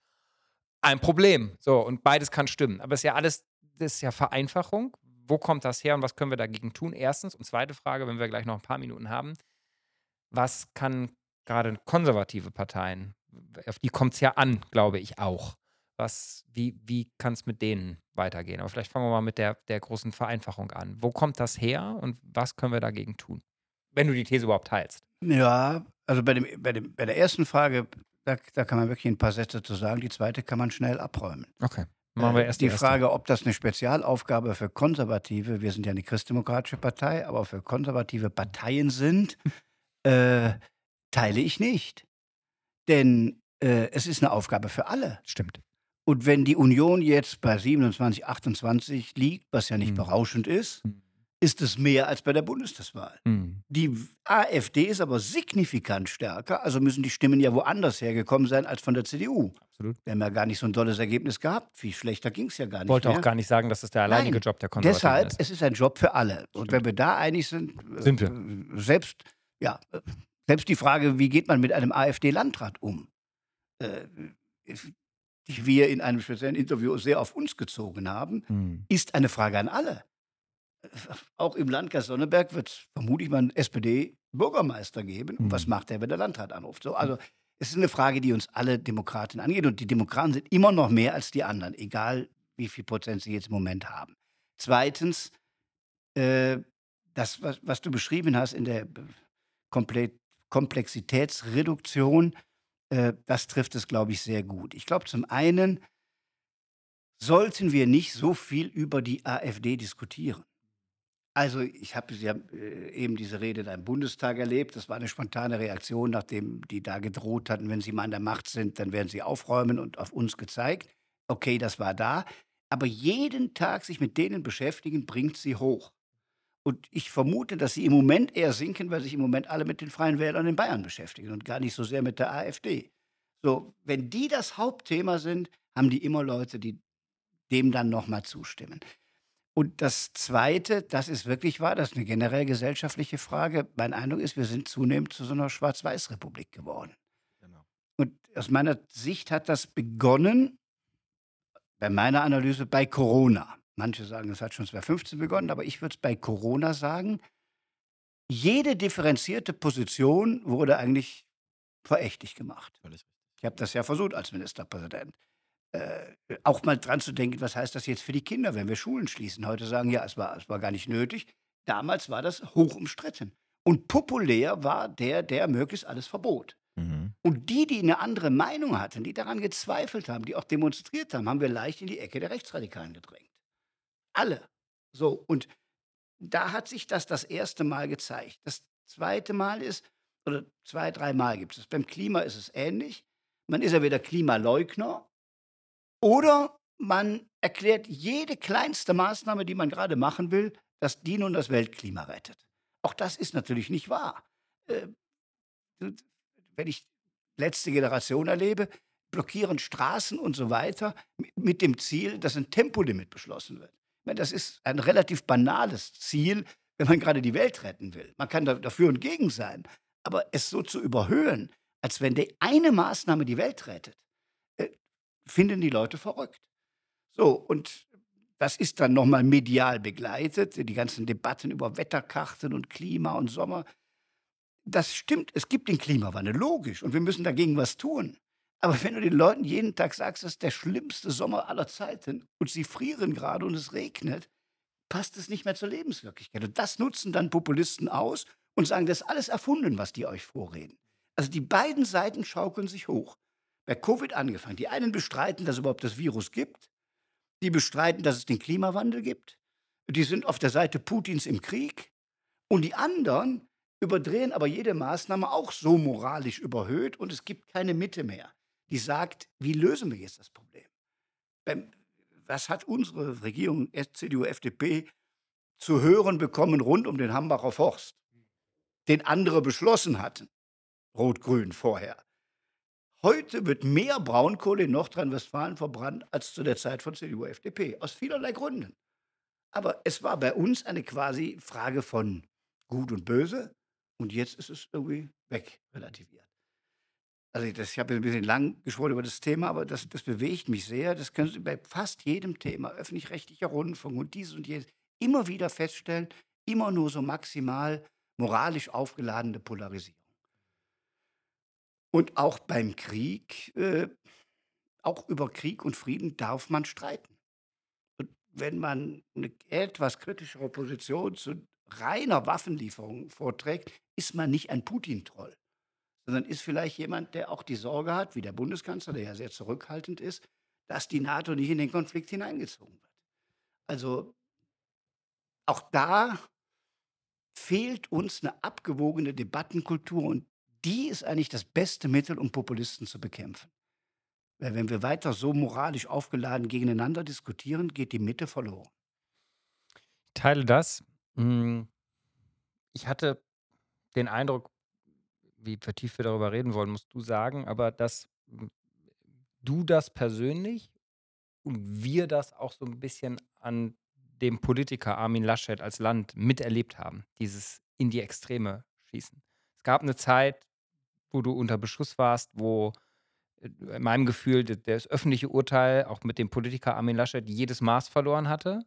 ein Problem. So, und beides kann stimmen. Aber es ist ja alles, das ist ja Vereinfachung. Wo kommt das her und was können wir dagegen tun? Erstens. Und zweite Frage, wenn wir gleich noch ein paar Minuten haben. Was kann gerade konservative Parteien, auf die kommt es ja an, glaube ich auch. Was, wie wie kann es mit denen weitergehen? Aber vielleicht fangen wir mal mit der, der großen Vereinfachung an. Wo kommt das her und was können wir dagegen tun? Wenn du die These überhaupt teilst. Ja, also bei, dem, bei, dem, bei der ersten Frage da, da kann man wirklich ein paar Sätze zu sagen. Die zweite kann man schnell abräumen. Okay. Machen wir äh, erst die, die Frage, ob das eine Spezialaufgabe für Konservative, wir sind ja eine christdemokratische Partei, aber für konservative Parteien sind, äh, teile ich nicht. Denn äh, es ist eine Aufgabe für alle. Stimmt. Und wenn die Union jetzt bei 27, 28 liegt, was ja nicht mhm. berauschend ist, mhm ist es mehr als bei der Bundestagswahl. Mhm. Die AfD ist aber signifikant stärker, also müssen die Stimmen ja woanders hergekommen sein als von der CDU. Absolut. Wir haben ja gar nicht so ein tolles Ergebnis gehabt. Viel schlechter ging es ja gar nicht. Ich wollte mehr. auch gar nicht sagen, dass das der alleinige Nein. Job der Konservativen Deshalb, ist. es ist ein Job für alle. Und Stimmt. wenn wir da einig sind, äh, sind wir. selbst, ja, selbst die Frage, wie geht man mit einem AfD-Landrat um, äh, die wir in einem speziellen Interview sehr auf uns gezogen haben, mhm. ist eine Frage an alle auch im Landkreis Sonneberg wird es vermutlich mal einen SPD-Bürgermeister geben. Und was mhm. macht er, wenn der Landrat anruft? So, also es ist eine Frage, die uns alle Demokraten angeht. Und die Demokraten sind immer noch mehr als die anderen, egal wie viel Prozent sie jetzt im Moment haben. Zweitens, äh, das, was, was, du beschrieben hast in der Komple Komplexitätsreduktion, äh, das trifft es, glaube ich, sehr gut. Ich glaube, zum einen sollten wir nicht so viel über die AfD diskutieren. Also ich habe haben äh, eben diese Rede da im Bundestag erlebt. Das war eine spontane Reaktion, nachdem die da gedroht hatten, wenn sie mal an der Macht sind, dann werden sie aufräumen und auf uns gezeigt. Okay, das war da. Aber jeden Tag sich mit denen beschäftigen, bringt sie hoch. Und ich vermute, dass sie im Moment eher sinken, weil sich im Moment alle mit den Freien Wählern in Bayern beschäftigen und gar nicht so sehr mit der AfD. So, wenn die das Hauptthema sind, haben die immer Leute, die dem dann nochmal zustimmen. Und das Zweite, das ist wirklich wahr, das ist eine generell gesellschaftliche Frage. Mein Eindruck ist, wir sind zunehmend zu so einer Schwarz-Weiß-Republik geworden. Genau. Und aus meiner Sicht hat das begonnen, bei meiner Analyse, bei Corona. Manche sagen, es hat schon 2015 begonnen, aber ich würde es bei Corona sagen. jede differenzierte Position wurde eigentlich verächtlich gemacht. Ich habe das ja versucht als Ministerpräsident. Äh, auch mal dran zu denken, was heißt das jetzt für die Kinder, wenn wir Schulen schließen? Heute sagen, ja, es war, es war gar nicht nötig. Damals war das hoch umstritten. Und populär war der, der möglichst alles verbot. Mhm. Und die, die eine andere Meinung hatten, die daran gezweifelt haben, die auch demonstriert haben, haben wir leicht in die Ecke der Rechtsradikalen gedrängt. Alle. So, und da hat sich das das erste Mal gezeigt. Das zweite Mal ist, oder zwei, dreimal gibt es. Beim Klima ist es ähnlich. Man ist ja wieder Klimaleugner oder man erklärt jede kleinste Maßnahme, die man gerade machen will, dass die nun das Weltklima rettet. Auch das ist natürlich nicht wahr. Äh, wenn ich letzte Generation erlebe, blockieren Straßen und so weiter mit, dem Ziel, dass ein Tempolimit beschlossen wird. Das ist ein relativ banales Ziel, wenn man gerade die Welt retten will. Man kann da, dafür und gegen sein. Aber es so zu überhöhen, als wenn die eine Maßnahme die Welt rettet, finden die Leute verrückt. So, und das ist dann nochmal medial begleitet, die ganzen Debatten über Wetterkarten und Klima und Sommer. Das stimmt, es gibt den Klimawandel, logisch, und wir müssen dagegen was tun. Aber wenn du den Leuten jeden Tag sagst, das ist der schlimmste Sommer aller Zeiten und sie frieren gerade und es regnet, passt es nicht mehr zur Lebenswirklichkeit. Und das nutzen dann Populisten aus und sagen, das ist alles erfunden, was die euch vorreden. Also die beiden Seiten schaukeln sich hoch. Bei Covid angefangen. Die einen bestreiten, dass es überhaupt das Virus gibt. Die bestreiten, dass es den Klimawandel gibt. Die sind auf der Seite Putins im Krieg. Und die anderen überdrehen aber jede Maßnahme auch so moralisch überhöht und es gibt keine Mitte mehr, die sagt, wie lösen wir jetzt das Problem? Was hat unsere Regierung, CDU, FDP, zu hören bekommen rund um den Hambacher Forst, den andere beschlossen hatten, Rot-Grün vorher? Heute wird mehr Braunkohle in Nordrhein-Westfalen verbrannt als zu der Zeit von CDU, FDP, aus vielerlei Gründen. Aber es war bei uns eine quasi Frage von Gut und Böse. Und jetzt ist es irgendwie weg, relativiert. Also das, ich habe ein bisschen lang gesprochen über das Thema, aber das, das bewegt mich sehr. Das können Sie bei fast jedem Thema, öffentlich-rechtlicher Rundfunk und dieses und jenes, immer wieder feststellen, immer nur so maximal moralisch aufgeladene Polarisierung. Und auch beim Krieg, äh, auch über Krieg und Frieden darf man streiten. Und wenn man eine etwas kritischere Position zu reiner Waffenlieferung vorträgt, ist man nicht ein Putin-Troll, sondern ist vielleicht jemand, der auch die Sorge hat, wie der Bundeskanzler, der ja sehr zurückhaltend ist, dass die NATO nicht in den Konflikt hineingezogen wird. Also auch da fehlt uns eine abgewogene Debattenkultur und die ist eigentlich das beste Mittel, um Populisten zu bekämpfen. Weil wenn wir weiter so moralisch aufgeladen gegeneinander diskutieren, geht die Mitte verloren. Ich teile das. Hm, ich hatte den Eindruck, wie vertieft wir darüber reden wollen, musst du sagen, aber dass du das persönlich und wir das auch so ein bisschen an dem Politiker Armin Laschet als Land miterlebt haben, dieses in die Extreme schießen. Es gab eine Zeit, wo du unter Beschuss warst, wo äh, in meinem Gefühl das öffentliche Urteil auch mit dem Politiker Armin Laschet jedes Maß verloren hatte.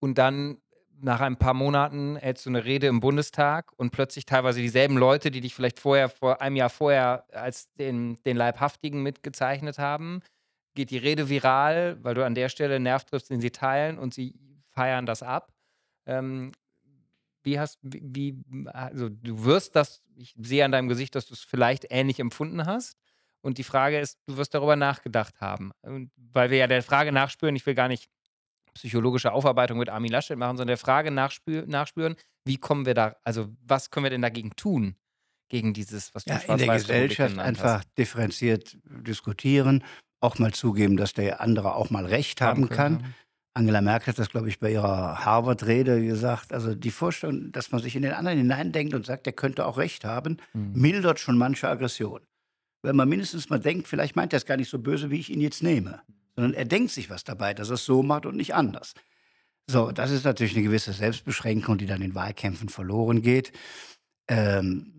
Und dann nach ein paar Monaten hältst du eine Rede im Bundestag und plötzlich teilweise dieselben Leute, die dich vielleicht vorher, vor einem Jahr vorher als den, den Leibhaftigen mitgezeichnet haben, geht die Rede viral, weil du an der Stelle einen Nerv triffst, den sie teilen und sie feiern das ab. Ähm, wie hast, wie, also du wirst das, ich sehe an deinem Gesicht, dass du es vielleicht ähnlich empfunden hast. Und die Frage ist, du wirst darüber nachgedacht haben. Und weil wir ja der Frage nachspüren, ich will gar nicht psychologische Aufarbeitung mit Armin Laschet machen, sondern der Frage nachspür nachspüren, wie kommen wir da, also was können wir denn dagegen tun? Gegen dieses, was du ja, in der Gesellschaft einfach hast. differenziert diskutieren, auch mal zugeben, dass der andere auch mal Recht haben, haben kann. Ja. Angela Merkel hat das, glaube ich, bei ihrer Harvard-Rede gesagt. Also die Vorstellung, dass man sich in den anderen hineindenkt und sagt, der könnte auch Recht haben, mhm. mildert schon manche Aggression. Wenn man mindestens mal denkt, vielleicht meint er es gar nicht so böse, wie ich ihn jetzt nehme sondern er denkt sich was dabei, dass er es so macht und nicht anders. So, das ist natürlich eine gewisse Selbstbeschränkung, die dann in Wahlkämpfen verloren geht. Ähm,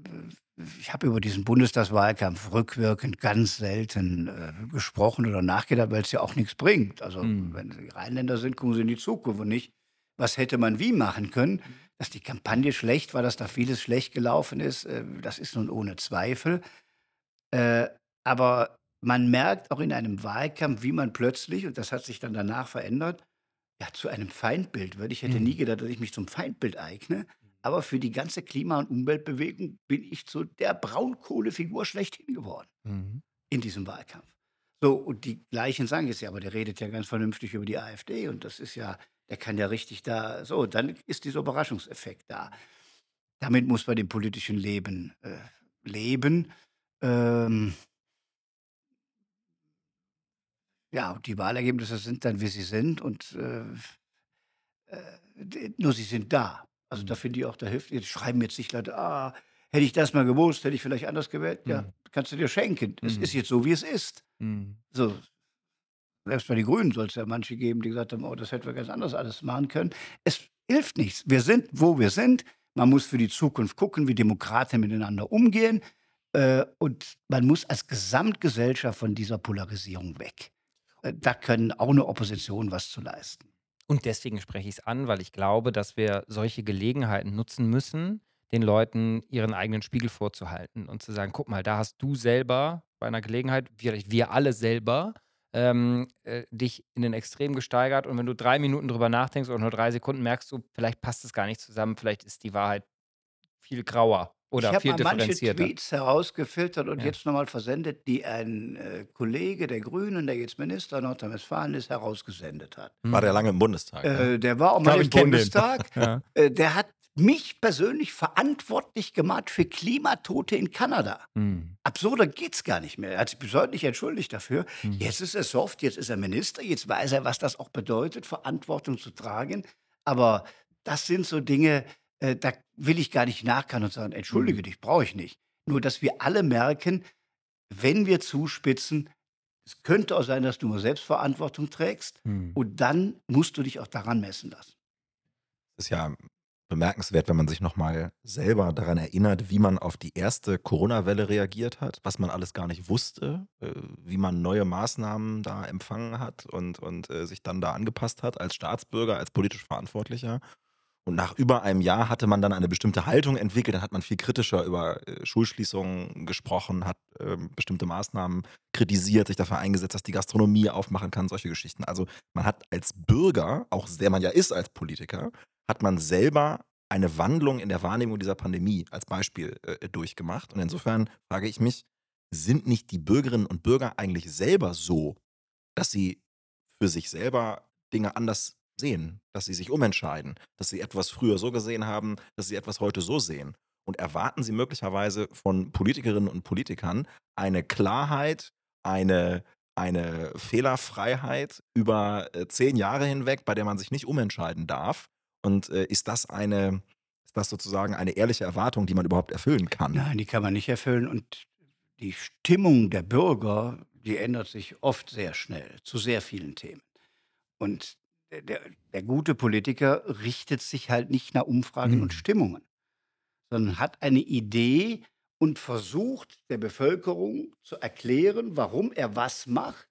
ich habe über diesen Bundestagswahlkampf rückwirkend ganz selten äh, gesprochen oder nachgedacht, weil es ja auch nichts bringt. Also, mhm. wenn Sie Rheinländer sind, gucken Sie in die Zukunft und nicht, was hätte man wie machen können. Dass die Kampagne schlecht war, dass da vieles schlecht gelaufen ist, äh, das ist nun ohne Zweifel. Äh, aber man merkt auch in einem Wahlkampf, wie man plötzlich, und das hat sich dann danach verändert, ja, zu einem Feindbild wird. Ich hätte nie Mhm. gedacht, dass ich mich zum Feindbild eigne. Aber für die ganze Klima- und Umweltbewegung bin ich zu der Braunkohlefigur schlechthin geworden Mhm. in diesem Wahlkampf. So, und die gleichen sagen jetzt ja, aber der redet ja ganz vernünftig über die AfD und das ist ja, der kann ja richtig da, so, dann ist dieser Überraschungseffekt da. Damit muss man im politischen Leben äh, leben. Ähm, ja, und die Wahlergebnisse sind dann, wie sie sind und äh, äh, nur sie sind da. Also da Mhm. finde ich auch, da hilft, jetzt schreiben jetzt nicht Leute, ah, hätte ich das mal gewusst, hätte ich vielleicht anders gewählt. Ja, Mhm. kannst du dir schenken. Es ist Mhm. jetzt so, wie es ist. So, selbst bei den Grünen soll es ja manche geben, die gesagt haben, oh, das hätten wir ganz anders alles machen können. Es hilft nichts. Wir sind, wo wir sind. Man muss für die Zukunft gucken, wie Demokraten miteinander umgehen. Äh, und man muss als Gesamtgesellschaft von dieser Polarisierung weg. Äh, da können auch eine Opposition was zu leisten. Und deswegen spreche ich es an, weil ich glaube, dass wir solche Gelegenheiten nutzen müssen, den Leuten ihren eigenen Spiegel vorzuhalten und zu sagen, guck mal, da hast du selber bei einer Gelegenheit, vielleicht wir alle selber, ähm, äh, dich in den Extrem gesteigert. Und wenn du drei Minuten drüber nachdenkst oder nur drei Sekunden, merkst du, vielleicht passt es gar nicht zusammen, vielleicht ist die Wahrheit viel grauer Ich oder habe viel mal manche. Tweets herausgefiltert und Ja. jetzt nochmal versendet, die ein äh, Kollege der Grünen, der jetzt Minister Nordrhein-Westfalen ist, herausgesendet hat. War der lange im Bundestag? ne? Äh, der war auch Ich mal im ich. Bundestag. Ja. Äh, der hat mich persönlich verantwortlich gemacht für Klimatote in Kanada. Mhm. Absurder geht's gar nicht mehr. Er hat sich bis heute nicht entschuldigt dafür. Mhm. Jetzt ist er soft, jetzt ist er Minister, jetzt weiß er, was das auch bedeutet, Verantwortung zu tragen. Aber das sind so Dinge, äh, da will ich gar nicht nachkauen und sagen, entschuldige Mhm. dich, brauche ich nicht. Nur, dass wir alle merken, wenn wir zuspitzen, es könnte auch sein, dass du nur Selbstverantwortung trägst Mhm. und dann musst du dich auch daran messen lassen. ist ja bemerkenswert, wenn man sich nochmal selber daran erinnert, wie man auf die erste Corona-Welle reagiert hat, was man alles gar nicht wusste, äh, wie man neue Maßnahmen da empfangen hat und, und äh, sich dann da angepasst hat als Staatsbürger, als politisch Verantwortlicher. Und nach über einem Jahr hatte man dann eine bestimmte Haltung entwickelt, dann hat man viel kritischer über äh, Schulschließungen gesprochen, hat ähm, bestimmte Maßnahmen kritisiert, sich dafür eingesetzt, dass die Gastronomie aufmachen kann, solche Geschichten. Also man hat als Bürger, auch der man ja ist als Politiker, hat man selber eine Wandlung in der Wahrnehmung dieser Pandemie als Beispiel äh, durchgemacht. Und insofern frage ich mich, sind nicht die Bürgerinnen und Bürger eigentlich selber so, dass sie für sich selber Dinge anders sehen, dass sie sich umentscheiden, dass sie etwas früher so gesehen haben, dass sie etwas heute so sehen? Und erwarten sie möglicherweise von Politikerinnen und Politikern eine Klarheit, eine, eine Fehlerfreiheit über äh, zehn Jahre hinweg, bei der man sich nicht umentscheiden darf? Und äh, ist das eine, ist das sozusagen eine ehrliche Erwartung, die man überhaupt erfüllen kann? Nein, die kann man nicht erfüllen. Und die Stimmung der Bürger, die ändert sich oft sehr schnell zu sehr vielen Themen. Und der, der, der gute Politiker richtet sich halt nicht nach Umfragen und Mhm. Stimmungen, sondern hat eine Idee und versucht der Bevölkerung zu erklären, warum er was macht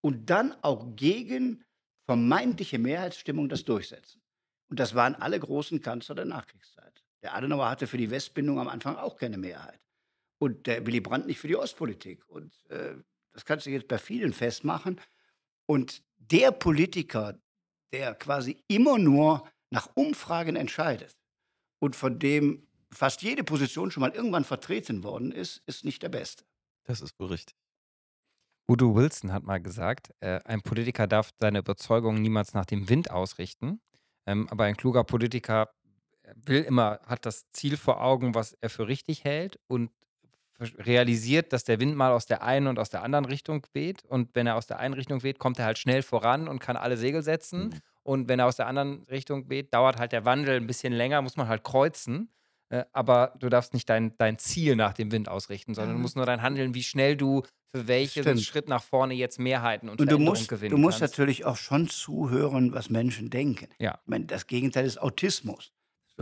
und dann auch gegen vermeintliche Mehrheitsstimmung das durchsetzen. Und das waren alle großen Kanzler der Nachkriegszeit. Der Adenauer hatte für die Westbindung am Anfang auch keine Mehrheit. Und der Willy Brandt nicht für die Ostpolitik. Und äh, das kannst du jetzt bei vielen festmachen. Und der Politiker, der quasi immer nur nach Umfragen entscheidet und von dem fast jede Position schon mal irgendwann vertreten worden ist, ist nicht der Beste. Das ist wohl richtig. Udo Wilson hat mal gesagt, äh, ein Politiker darf seine Überzeugungen niemals nach dem Wind ausrichten, ähm, aber ein kluger Politiker will immer, hat das Ziel vor Augen, was er für richtig hält und realisiert, dass der Wind mal aus der einen und aus der anderen Richtung weht und wenn er aus der einen Richtung weht, kommt er halt schnell voran und kann alle Segel setzen Mhm. und wenn er aus der anderen Richtung weht, dauert halt der Wandel ein bisschen länger, muss man halt kreuzen. Äh, aber du darfst nicht dein, dein Ziel nach dem Wind ausrichten, sondern du Ja. musst nur dein Handeln, wie schnell du für welchen. Schritt nach vorne jetzt Mehrheiten und, Und du musst, gewinnen du musst kannst. natürlich auch schon zuhören, was Menschen denken. Ja. Ich meine, das Gegenteil ist Autismus.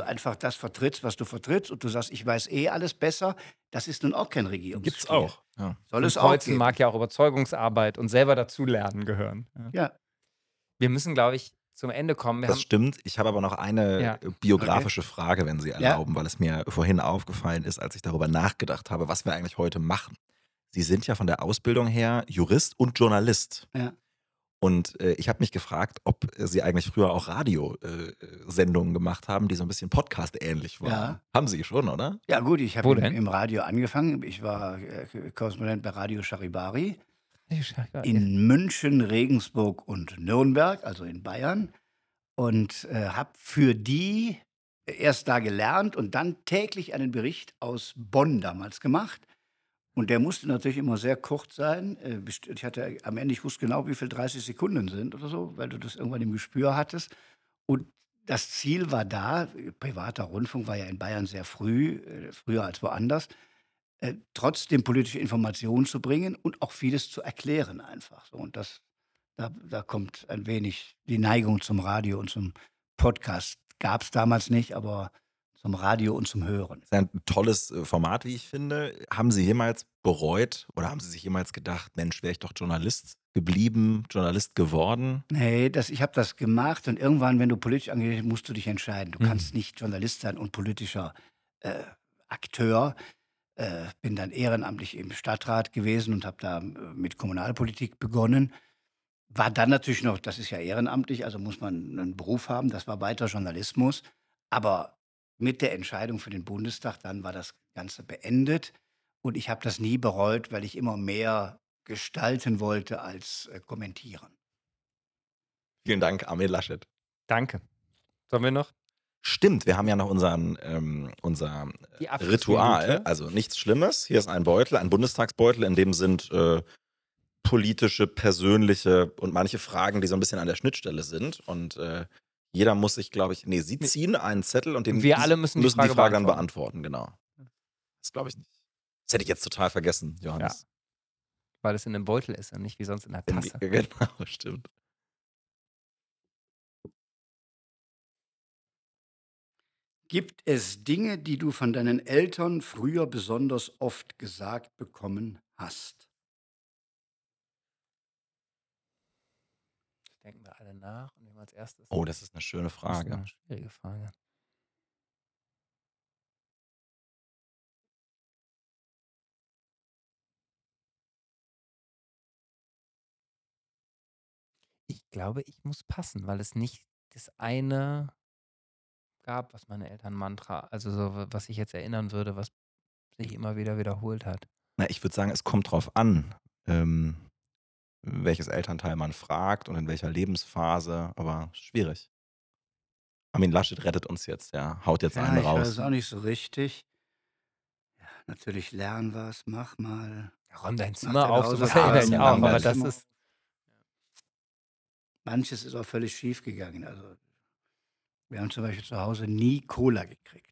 Du einfach das vertrittst, was du vertrittst und du sagst, ich weiß eh alles besser, das ist nun auch kein Regierungsstil. Gibt's auch. Ja. Soll Und es auch Kreuzen geben. mag ja auch Überzeugungsarbeit und selber dazulernen gehören. Ja. Ja, Wir müssen, glaube ich, zum Ende kommen. Wir Das haben, stimmt. Ich habe aber noch eine Ja. äh, biografische Frage, wenn Sie Ja. erlauben, weil es mir vorhin aufgefallen ist, als ich darüber nachgedacht habe, was wir eigentlich heute machen. Sie sind ja von der Ausbildung her Jurist und Journalist. Ja. Und äh, ich habe mich gefragt, ob äh, Sie eigentlich früher auch Radiosendungen gemacht haben, die so ein bisschen Podcast-ähnlich waren. Ja. Haben Sie schon, oder? Ja gut, ich habe im, Radio angefangen. Ich war äh, Korrespondent bei Radio Charibari in München, Regensburg und Nürnberg, also in Bayern. Und äh, habe für die erst da gelernt und dann täglich einen Bericht aus Bonn damals gemacht. Und der musste natürlich immer sehr kurz sein. Äh, Ich hatte am Ende, ich wusste genau, wie viel 30 Sekunden sind oder so, weil du das irgendwann im Gespür hattest. Und das Ziel war da, privater Rundfunk war ja in Bayern sehr früh, äh, früher als woanders, äh, trotzdem politische Informationen zu bringen und auch vieles zu erklären einfach. So. Und das, da, da kommt ein wenig die Neigung zum Radio und zum Podcast. Gab es damals nicht, aber zum Radio und zum Hören. Das ist ein tolles äh, Format, wie ich finde. Haben Sie jemals bereut oder haben Sie sich jemals gedacht, Mensch, wäre ich doch Journalist geblieben, Journalist geworden? Nee, das, ich habe das gemacht und irgendwann, wenn du politisch engagiert bist, musst du dich entscheiden. Du Mhm. kannst nicht Journalist sein und politischer äh, Akteur. Äh, bin dann ehrenamtlich im Stadtrat gewesen und habe da äh, mit Kommunalpolitik begonnen. War dann natürlich noch, das ist ja ehrenamtlich, also muss man einen Beruf haben, das war weiter Journalismus. Aber mit der Entscheidung für den Bundestag, dann war das Ganze beendet. Und ich habe das nie bereut, weil ich immer mehr gestalten wollte als äh, kommentieren. Vielen Dank, Armin Laschet. Danke. Sollen wir noch? Stimmt, wir haben ja noch unseren, ähm, unser äh. Ritual. Also nichts Schlimmes. Hier ist ein Beutel, ein Bundestagsbeutel, in dem sind äh, politische, persönliche und manche Fragen, die so ein bisschen an der Schnittstelle sind. Und äh, jeder muss sich, glaube ich, nee, Sie ziehen einen Zettel und den Wir die- alle müssen die müssen Frage die Frage dann beantworten. beantworten. Genau. Das glaube ich nicht. Das hätte ich jetzt total vergessen, Johannes. Weil es in einem Beutel ist und nicht wie sonst in der In die- Tasse. Genau, stimmt. Gibt es Dinge, die du von deinen Eltern früher besonders oft gesagt bekommen hast? Denken wir alle nach als erstes. Oh, das ist eine schöne Das ist Frage. eine schwierige Frage. Ich glaube, ich muss passen, weil es nicht das eine gab, was meine Eltern Mantra, also so, wa- was ich jetzt erinnern würde, was sich immer wieder wiederholt hat. Na, ich würde sagen, es kommt drauf an, ähm, welches Elternteil man fragt und in welcher Lebensphase, aber schwierig. Armin Laschet rettet uns jetzt, ja. Haut jetzt Ja, einen ich weiß raus. auch nicht so richtig. Ja, natürlich lern was, mach mal. Ja, räum dein Zimmer auf, sowas Hausaufgaben, erinnere ich auch, aber das ist, Manches ist auch völlig schief gegangen. Also, wir haben zum Beispiel zu Hause nie Cola gekriegt.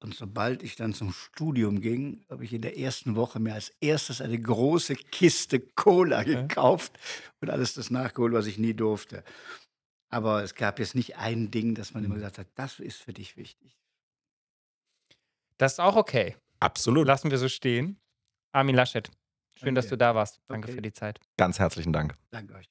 Und sobald ich dann zum Studium ging, habe ich in der ersten Woche mir als erstes eine große Kiste Cola Ja. gekauft und alles das nachgeholt, was ich nie durfte. Aber es gab jetzt nicht ein Ding, das man immer Mhm. gesagt hat, das ist für dich wichtig. das ist auch okay. Absolut. Lassen wir so stehen. Armin Laschet, schön, dass Danke. du da warst. Danke Okay. für die Zeit. Ganz herzlichen Dank. Danke euch.